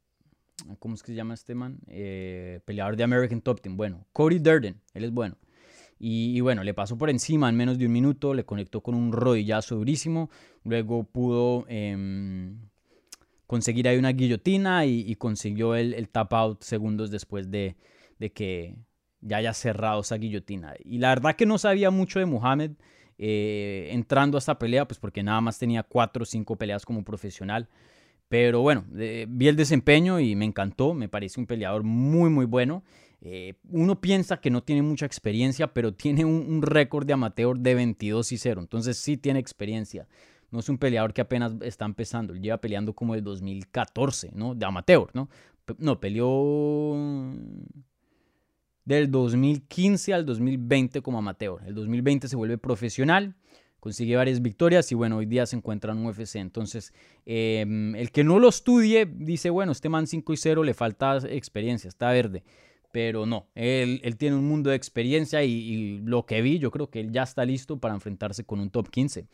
¿Cómo es que se llama este man? Eh, peleador de American Top Team. Bueno, Cody Durden, él es bueno. Y, bueno, le pasó por encima en menos de un minuto, le conectó con un rodillazo durísimo. Luego pudo em, conseguir ahí una guillotina y, consiguió el, el, tap out segundos después de, de que ya haya cerrado esa guillotina. Y la verdad que no sabía mucho de Mohamed eh, entrando a esta pelea, pues porque nada más tenía cuatro o cinco peleas como profesional. Pero bueno, vi el desempeño y me encantó, me parece un peleador muy muy bueno. Eh, uno piensa que no tiene mucha experiencia, pero tiene un, un récord de amateur de 22 y 0, entonces sí tiene experiencia. No es un peleador que apenas está empezando, él lleva peleando como el 2014, ¿no? De amateur, ¿no? No, peleó del 2015 al 2020 como amateur. El 2020 se vuelve profesional, consigue varias victorias y bueno, hoy día se encuentra en UFC. Entonces, em, el que no lo estudie dice, bueno, este man 5 y 0 le falta experiencia, está verde. Pero no, él, tiene un mundo de experiencia y, lo que vi, yo creo que él ya está listo para enfrentarse con un top 15.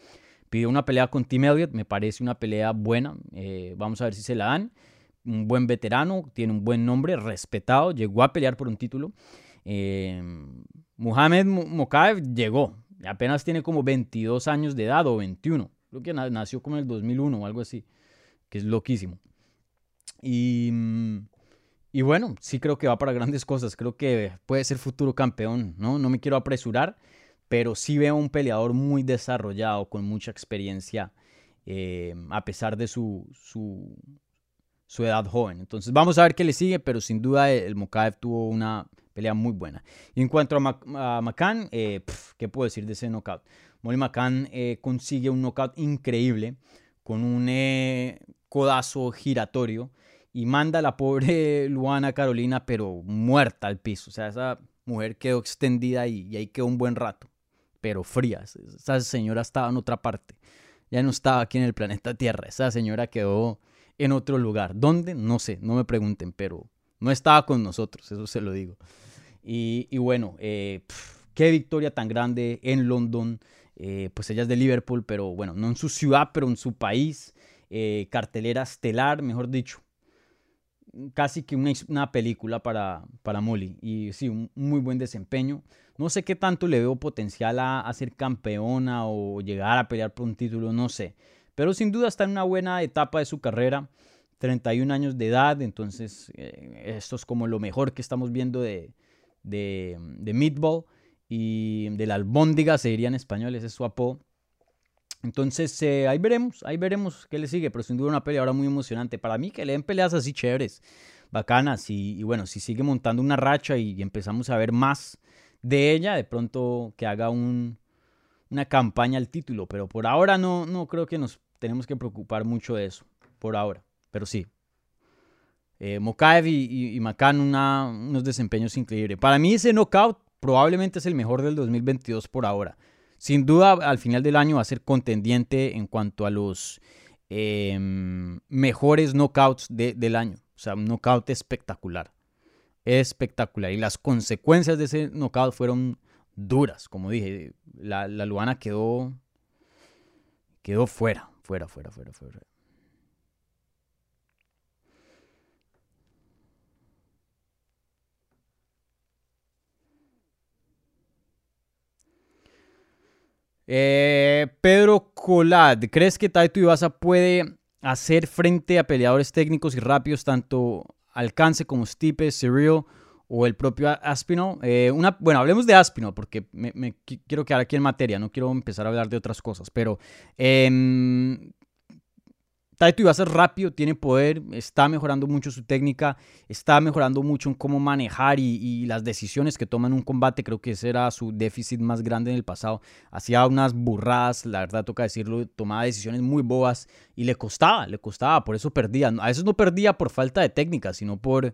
Pidió una pelea con Tim Elliott, me parece una pelea buena. Eh, vamos a ver si se la dan. Un buen veterano, tiene un buen nombre, respetado, llegó a pelear por un título. Eh, Mohamed Mokaev llegó, apenas tiene como 22 años de edad o 21. Creo que nació como en el 2001 o algo así, que es loquísimo. Y, y bueno, sí creo que va para grandes cosas. Creo que puede ser futuro campeón, ¿no? No me quiero apresurar, pero sí veo un peleador muy desarrollado, con mucha experiencia, eh, a pesar de su, su, edad joven. Entonces vamos a ver qué le sigue, pero sin duda el Mokaev tuvo una pelea muy buena. Y en cuanto a, McCann, eh, ¿qué puedo decir de ese knockout? Molly McCann eh, consigue un knockout increíble con un codazo giratorio y manda a la pobre Luana Carolina, pero muerta al piso. O sea, esa mujer quedó extendida y, y ahí quedó un buen rato, pero fría. Esa señora estaba en otra parte. Ya no estaba aquí en el planeta Tierra. Esa señora quedó en otro lugar. ¿Dónde? No sé, no me pregunten, pero no estaba con nosotros, eso se lo digo. Y, bueno, eh, qué victoria tan grande en London. Eh, pues ella es de Liverpool, pero bueno, no en su ciudad, pero en su país. Eh, cartelera estelar, mejor dicho. Casi que una, película para, para Molly. Y sí, un, muy buen desempeño. No sé qué tanto le veo potencial a, a, ser campeona o llegar a pelear por un título, no sé. Pero sin duda está en una buena etapa de su carrera. 31 años de edad, entonces esto es como lo mejor que estamos viendo de, de, de Meatball y de la albóndiga, se diría español, ese es su apodo. Entonces, eh, ahí veremos, ahí veremos qué le sigue, pero sin duda una pelea ahora muy emocionante. Para mí, que le den peleas así chéveres, bacanas, y, bueno, si sigue montando una racha y, empezamos a ver más de ella, de pronto que haga un, una campaña al título, pero por ahora no, no creo que nos tenemos que preocupar mucho de eso, por ahora, pero sí, eh, Mokaev y, y, Macan unos desempeños increíbles. Para mí ese knockout probablemente es el mejor del 2022 por ahora. Sin duda al final del año va a ser contendiente en cuanto a los em, mejores knockouts del año. O sea, un knockout espectacular. Espectacular. Y las consecuencias de ese knockout fueron duras. Como dije, la, la Luana quedó, quedó fuera, fuera, fuera, fuera, fuera. Eh, Pedro Colad, ¿crees que Taito Ibaza puede hacer frente a peleadores técnicos y rápidos, tanto alcance como Stipe, Cyril o el propio Aspinall? Eh, una, bueno, hablemos de Aspinall porque me, quiero quedar aquí en materia, no quiero empezar a hablar de otras cosas, pero em, Taito iba a ser rápido, tiene poder, está mejorando mucho su técnica, está mejorando mucho en cómo manejar y, las decisiones que toma en un combate. Creo que ese era su déficit más grande en el pasado. Hacía unas burradas, la verdad toca decirlo, tomaba decisiones muy bobas y le costaba, le costaba, por eso perdía. A veces no perdía por falta de técnica, sino por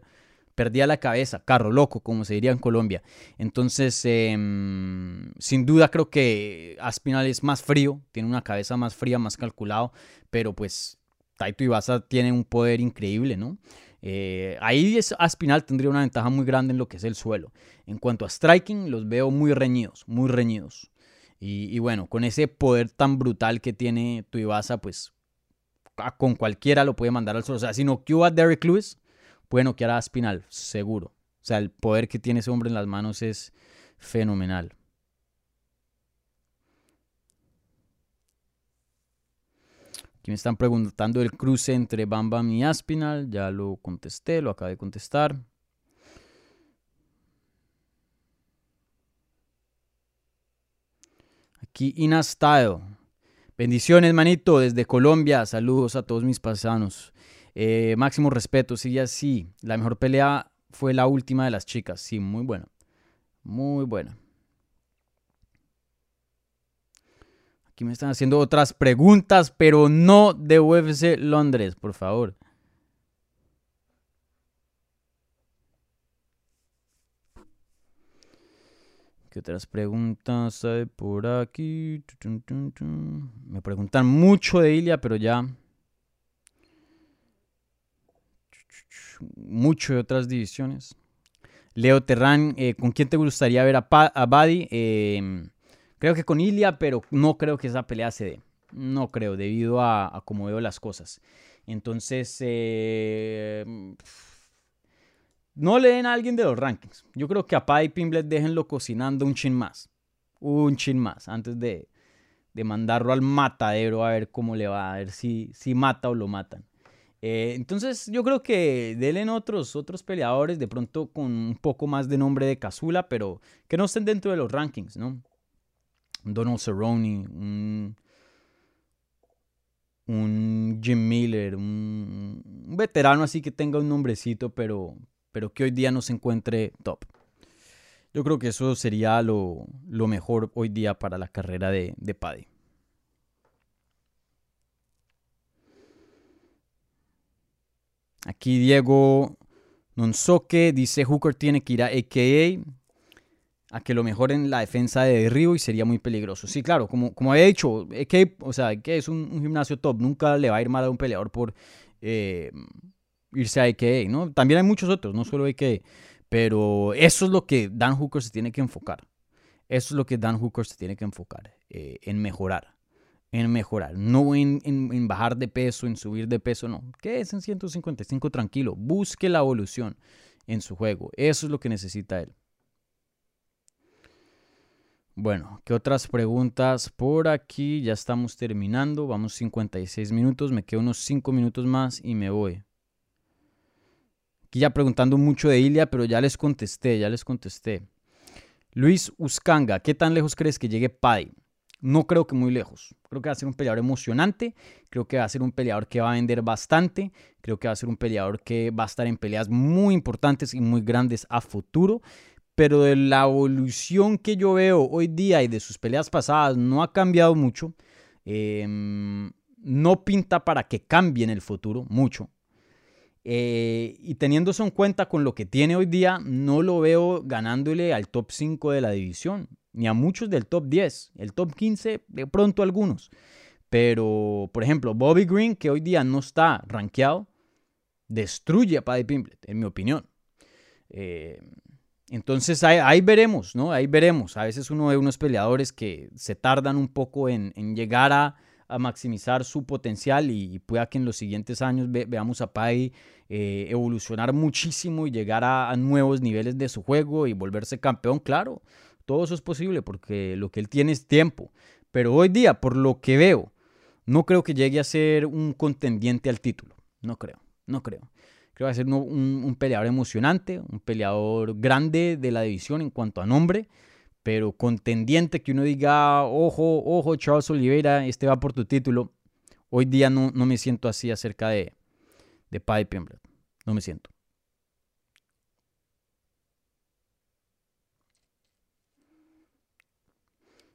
perdía la cabeza, carro loco, como se diría en Colombia. Entonces, em, sin duda creo que Aspinal es más frío, tiene una cabeza más fría, más calculado, pero pues Taito Ibasa tiene un poder increíble, ¿no? Eh, ahí es, Aspinal tendría una ventaja muy grande en lo que es el suelo. En cuanto a striking, los veo muy reñidos, muy reñidos. Y, bueno, con ese poder tan brutal que tiene Tuivasa, pues con cualquiera lo puede mandar al suelo. O sea, si noqueó a Derek Lewis, puede noquear a Aspinal, seguro. O sea, el poder que tiene ese hombre en las manos es fenomenal. Aquí me están preguntando el cruce entre Bam Bam y Aspinal. Ya lo contesté, lo acabé de contestar. Aquí Ina Style. Bendiciones, manito, desde Colombia. Saludos a todos mis paisanos. Eh, máximo respeto, sigue así. La mejor pelea fue la última de las chicas. Sí, muy buena. Muy buena. Aquí me están haciendo otras preguntas, pero no de UFC Londres, por favor. ¿Qué otras preguntas hay por aquí? Me preguntan mucho de Ilia, pero ya. Mucho de otras divisiones. Leo Terran, eh, ¿con quién te gustaría ver a, a Buddy? Em, creo que con Ilia, pero no creo que esa pelea se dé. No creo, debido a, cómo veo las cosas. Entonces, eh, no le den a alguien de los rankings. Yo creo que a Paddy Pimblet déjenlo cocinando un chin más. Un chin más. Antes de, mandarlo al matadero a ver cómo le va. A ver si, si mata o lo matan. Eh, entonces yo creo que denle otros, otros peleadores de pronto con un poco más de nombre de Casula, pero que no estén dentro de los rankings, ¿no? Donald Cerrone, un, Jim Miller, un, veterano así que tenga un nombrecito, pero, pero que hoy día no se encuentre top. Yo creo que eso sería lo, mejor hoy día para la carrera de, de Paddy. Aquí Diego Nonsoque dice Hooker tiene que ir a AKA a que lo mejoren la defensa de derribo y sería muy peligroso. Sí, claro, como, como había dicho, AKA, o sea, que es un, gimnasio top, nunca le va a ir mal a un peleador por eh, irse a AKA, ¿no? También hay muchos otros, no solo AKA, pero eso es lo que Dan Hooker se tiene que enfocar. Eso es lo que Dan Hooker se tiene que enfocar, eh, en mejorar, en mejorar, no en, bajar de peso, en subir de peso, no. ¿Qué es en 155 tranquilo? Busque la evolución en su juego, eso es lo que necesita él. Bueno, ¿qué otras preguntas por aquí? Ya estamos terminando, vamos 56 minutos, me quedo unos 5 minutos más y me voy. Aquí ya preguntando mucho de Ilia, pero ya les contesté, ya les contesté. Luis Uscanga, ¿qué tan lejos crees que llegue Paddy? No creo que muy lejos. Creo que va a ser un peleador emocionante. Creo que va a ser un peleador que va a vender bastante. Creo que va a ser un peleador que va a estar en peleas muy importantes y muy grandes a futuro. Pero de la evolución que yo veo hoy día y de sus peleas pasadas no ha cambiado mucho. Em, no pinta para que cambie en el futuro mucho. Eh, y teniendo en cuenta con lo que tiene hoy día, no lo veo ganándole al top 5 de la división, ni a muchos del top 10. El top 15, de pronto algunos. Pero, por ejemplo, Bobby Green, que hoy día no está rankeado, destruye a Paddy Pimblet, en mi opinión. Eh, entonces ahí, veremos, ¿no? Ahí veremos. A veces uno ve unos peleadores que se tardan un poco en llegar a, a maximizar su potencial y, pueda que en los siguientes años veamos a Pai eh, evolucionar muchísimo y llegar a, nuevos niveles de su juego y volverse campeón, claro, todo eso es posible porque lo que él tiene es tiempo. Pero hoy día, por lo que veo, no creo que llegue a ser un contendiente al título. No creo, no creo. Va a ser un peleador emocionante, un peleador grande de la división en cuanto a nombre pero contendiente que uno diga, ojo, ojo, Charles Oliveira, este va por tu título. Hoy día no, no me siento así acerca de, de Paddy Pimblett. No me siento.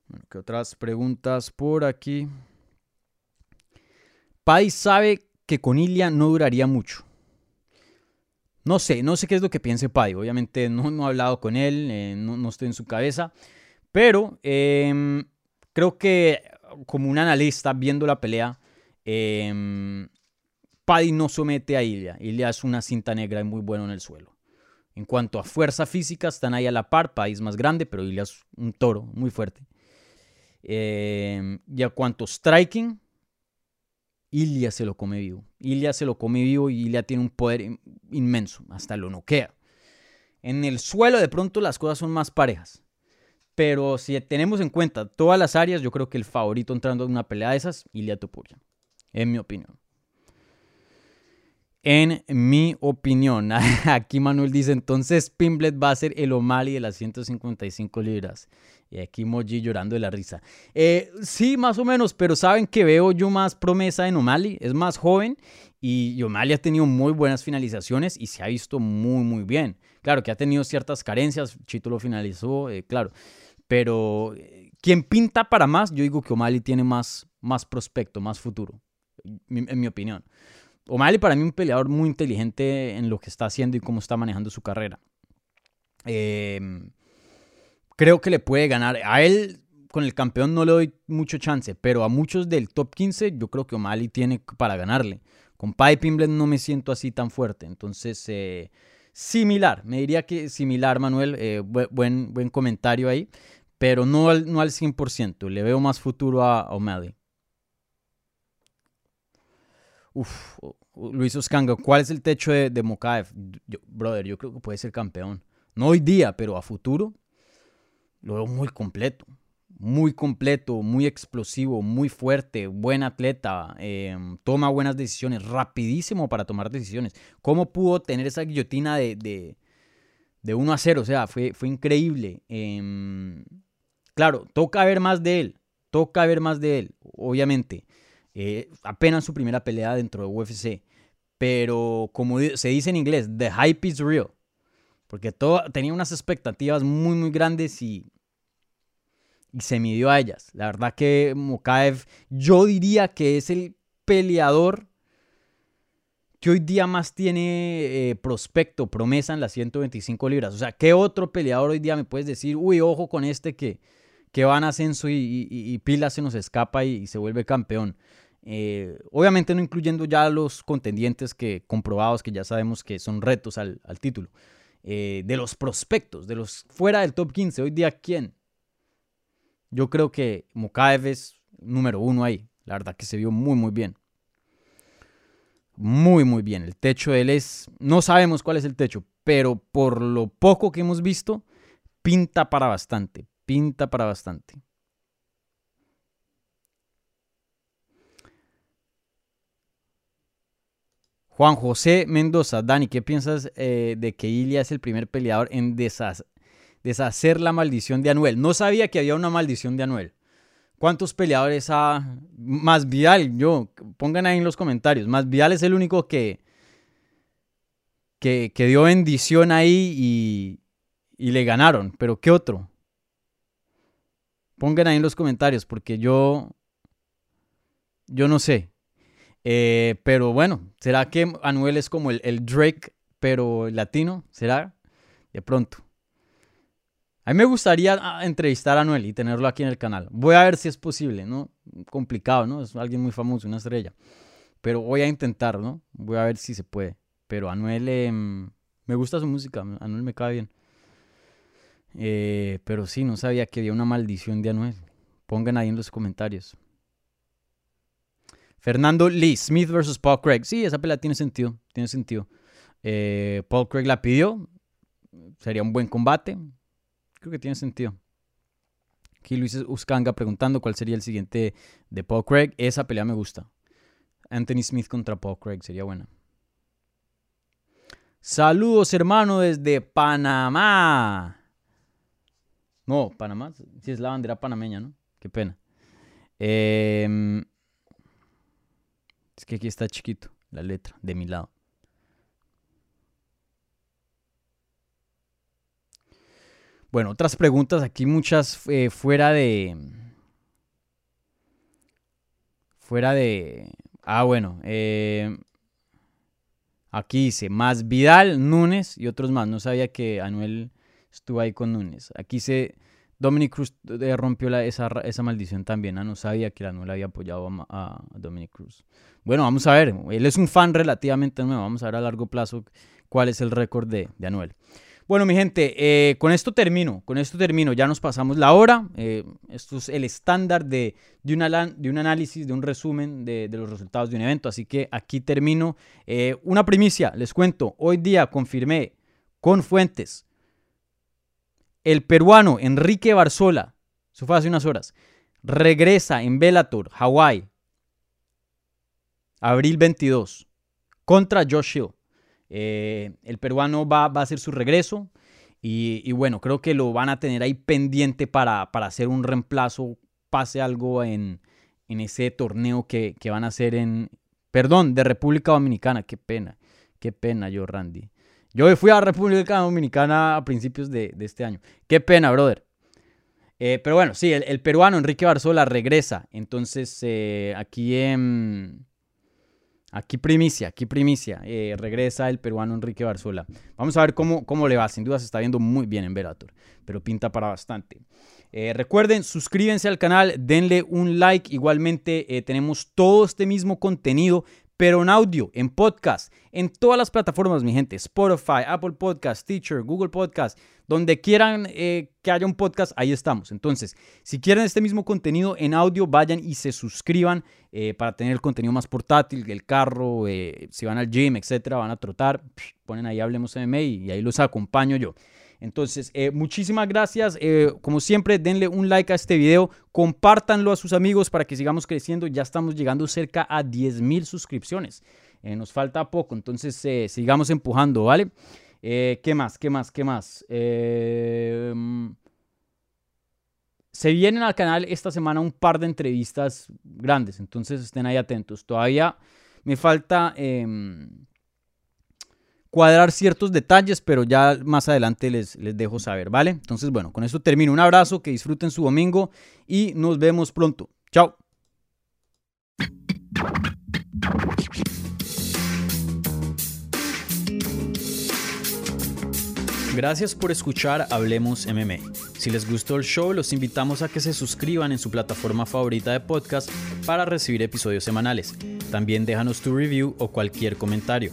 Bueno, ¿qué otras preguntas por aquí? Paddy sabe que con Ilia no duraría mucho. No sé, no sé qué es lo que piense Pai. Obviamente no, no he hablado con él, eh, no, estoy en su cabeza. Pero em, creo que como un analista viendo la pelea, em, Paddy no somete a Ilya. Ilya es una cinta negra y muy bueno en el suelo. En cuanto a fuerza física, están ahí a la par. Paddy es más grande, pero Ilya es un toro muy fuerte. Eh, y a cuanto striking, Ilya se lo come vivo. Ilya se lo come vivo y Ilya tiene un poder inmenso. Hasta lo noquea. En el suelo de pronto las cosas son más parejas. Pero si tenemos en cuenta todas las áreas, yo creo que el favorito entrando en una pelea de esas, Ilya Topuria. En mi opinión. En mi opinión. Aquí Manuel dice, entonces Pimblet va a ser el O'Malley de las 155 libras. Y aquí Moji llorando de la risa. Eh, sí, más o menos, pero saben que veo yo más promesa en O'Malley. Es más joven y O'Malley ha tenido muy buenas finalizaciones y se ha visto muy, muy bien. Claro que ha tenido ciertas carencias. Chito lo finalizó, eh, claro. Pero eh, quien pinta para más, yo digo que O'Malley tiene más, más prospecto, más futuro, en mi opinión. O'Malley para mí un peleador muy inteligente en lo que está haciendo y cómo está manejando su carrera. Em, creo que le puede ganar. A él con el campeón no le doy mucho chance, pero a muchos del top 15 yo creo que O'Malley tiene para ganarle. Con Pai Pimblet no me siento así tan fuerte. Entonces, eh, similar. Me diría que similar, Manuel. Eh, buen, buen comentario ahí. Pero no al, no al 100%. Le veo más futuro a O'Malley. Uf, Luis Oscanga, ¿cuál es el techo de, de Mokaev? brother, yo creo que puede ser campeón. No hoy día, pero a futuro lo veo muy completo. Muy completo, muy explosivo, muy fuerte, buen atleta, em, toma buenas decisiones, rapidísimo para tomar decisiones. ¿Cómo pudo tener esa guillotina de, de, de 1 a 0? O sea, fue, fue increíble. Em, claro, toca ver más de él, toca ver más de él, obviamente. Eh, apenas su primera pelea dentro de UFC. Pero como se dice en inglés, the hype is real. Porque todo, tenía unas expectativas muy, muy grandes y, se midió a ellas. La verdad que Mokaev, yo diría que es el peleador que hoy día más tiene eh, prospecto, promesa en las 125 libras. O sea, ¿qué otro peleador hoy día me puedes decir, uy, ojo con este que, que va en ascenso y, Pila se nos escapa y se vuelve campeón? Eh, obviamente no incluyendo ya los contendientes que comprobados que ya sabemos que son retos al, título. Eh, de los prospectos, de los fuera del top 15, hoy día, ¿quién? Yo creo que Mokaev es número uno ahí. La verdad que se vio muy, muy bien. Muy, muy bien. El techo de él es. No sabemos cuál es el techo, pero por lo poco que hemos visto, pinta para bastante. Pinta para bastante. Juan José Mendoza, Dani, ¿qué piensas eh, de que Ilia es el primer peleador en deshacer la maldición de Anuel? No sabía que había una maldición de Anuel. ¿Cuántos peleadores ha... Más Vial, yo, pongan ahí en los comentarios. Más Vial es el único que, que, dio bendición ahí y, y le ganaron. Pero ¿qué otro? Pongan ahí en los comentarios porque yo... Yo no sé. Eh, pero bueno, ¿será que Anuel es como el, Drake, pero latino? ¿Será? De pronto. A mí me gustaría ah, entrevistar a Anuel y tenerlo aquí en el canal. Voy a ver si es posible, ¿no? Complicado, ¿no? Es alguien muy famoso, una estrella. Pero voy a intentar, ¿no? Voy a ver si se puede. Pero Anuel, em, me gusta su música, Anuel me cae bien. Eh, pero sí, no sabía que había una maldición de Anuel. Pongan ahí en los comentarios. Fernando Lee, Smith versus Paul Craig. Sí, esa pelea tiene sentido. Tiene sentido. Eh, Paul Craig la pidió. Sería un buen combate. Creo que tiene sentido. Aquí Luis Uscanga preguntando cuál sería el siguiente de Paul Craig. Esa pelea me gusta. Anthony Smith contra Paul Craig sería buena. Saludos, hermano, desde Panamá. No, Panamá. Sí, es la bandera panameña, ¿no? Qué pena. Eh, es que aquí está chiquito la letra de mi lado. Bueno, otras preguntas aquí, muchas eh, fuera de. Fuera de. Ah, bueno. Eh, aquí dice más Vidal, Núñez y otros más. No sabía que Anuel estuvo ahí con Núñez. Aquí dice Dominic Cruz eh, rompió la, esa, maldición también. No sabía que la no había apoyado a, Dominic Cruz. Bueno, vamos a ver. Él es un fan relativamente nuevo. Vamos a ver a largo plazo cuál es el récord de, Anuel. Bueno, mi gente, eh, con esto termino, con esto termino, ya nos pasamos la hora, eh, esto es el estándar de, un análisis, de un resumen de, de, los resultados de un evento, así que aquí termino. Una primicia, les cuento, hoy día confirmé con fuentes, el peruano Enrique Barzola, eso fue hace unas horas, regresa en Bellator, Hawái, abril 22, contra Josh Hill. Eh, el peruano va, a hacer su regreso y, bueno, creo que lo van a tener ahí pendiente para, para hacer un reemplazo, pase algo en, en ese torneo que, que, van a hacer en, perdón, de República Dominicana, qué pena, qué pena yo, Randy. Yo fui a República Dominicana a principios de, este año. Qué pena, brother. Eh, pero bueno, sí, el, peruano Enrique Barzola regresa. Entonces, eh, aquí Aquí primicia, aquí primicia. Eh, regresa el peruano Enrique Barzola. Vamos a ver cómo, cómo le va. Sin duda se está viendo muy bien en Verator, pero pinta para bastante. Recuerden, suscríbanse al canal, denle un like. Igualmente tenemos todo este mismo contenido, pero en audio, en podcast, en todas las plataformas, mi gente. Spotify, Apple Podcast, Teacher, Google Podcast. Donde quieran eh, que haya un podcast, ahí estamos. Entonces, si quieren este mismo contenido en audio, vayan y se suscriban eh, para tener el contenido más portátil, el carro, eh, si van al gym, etcétera, van a trotar, ponen ahí Hablemos MMA y ahí los acompaño yo. Entonces, muchísimas gracias. como siempre, denle un like a este video, compártanlo a sus amigos para que sigamos creciendo. Ya estamos llegando cerca a 10 mil suscripciones. nos falta poco, entonces sigamos empujando, ¿vale? Eh, ¿Qué más? ¿Qué más? ¿Qué más? Eh, se vienen al canal esta semana un par de entrevistas grandes, entonces estén ahí atentos. Todavía me falta em, cuadrar ciertos detalles, pero ya más adelante les, les dejo saber, ¿vale? Entonces, bueno, con esto termino. Un abrazo, que disfruten su domingo y nos vemos pronto. Chao. Gracias por escuchar Hablemos MMA. Si les gustó el show, los invitamos a que se suscriban en su plataforma favorita de podcast para recibir episodios semanales. También déjanos tu review o cualquier comentario.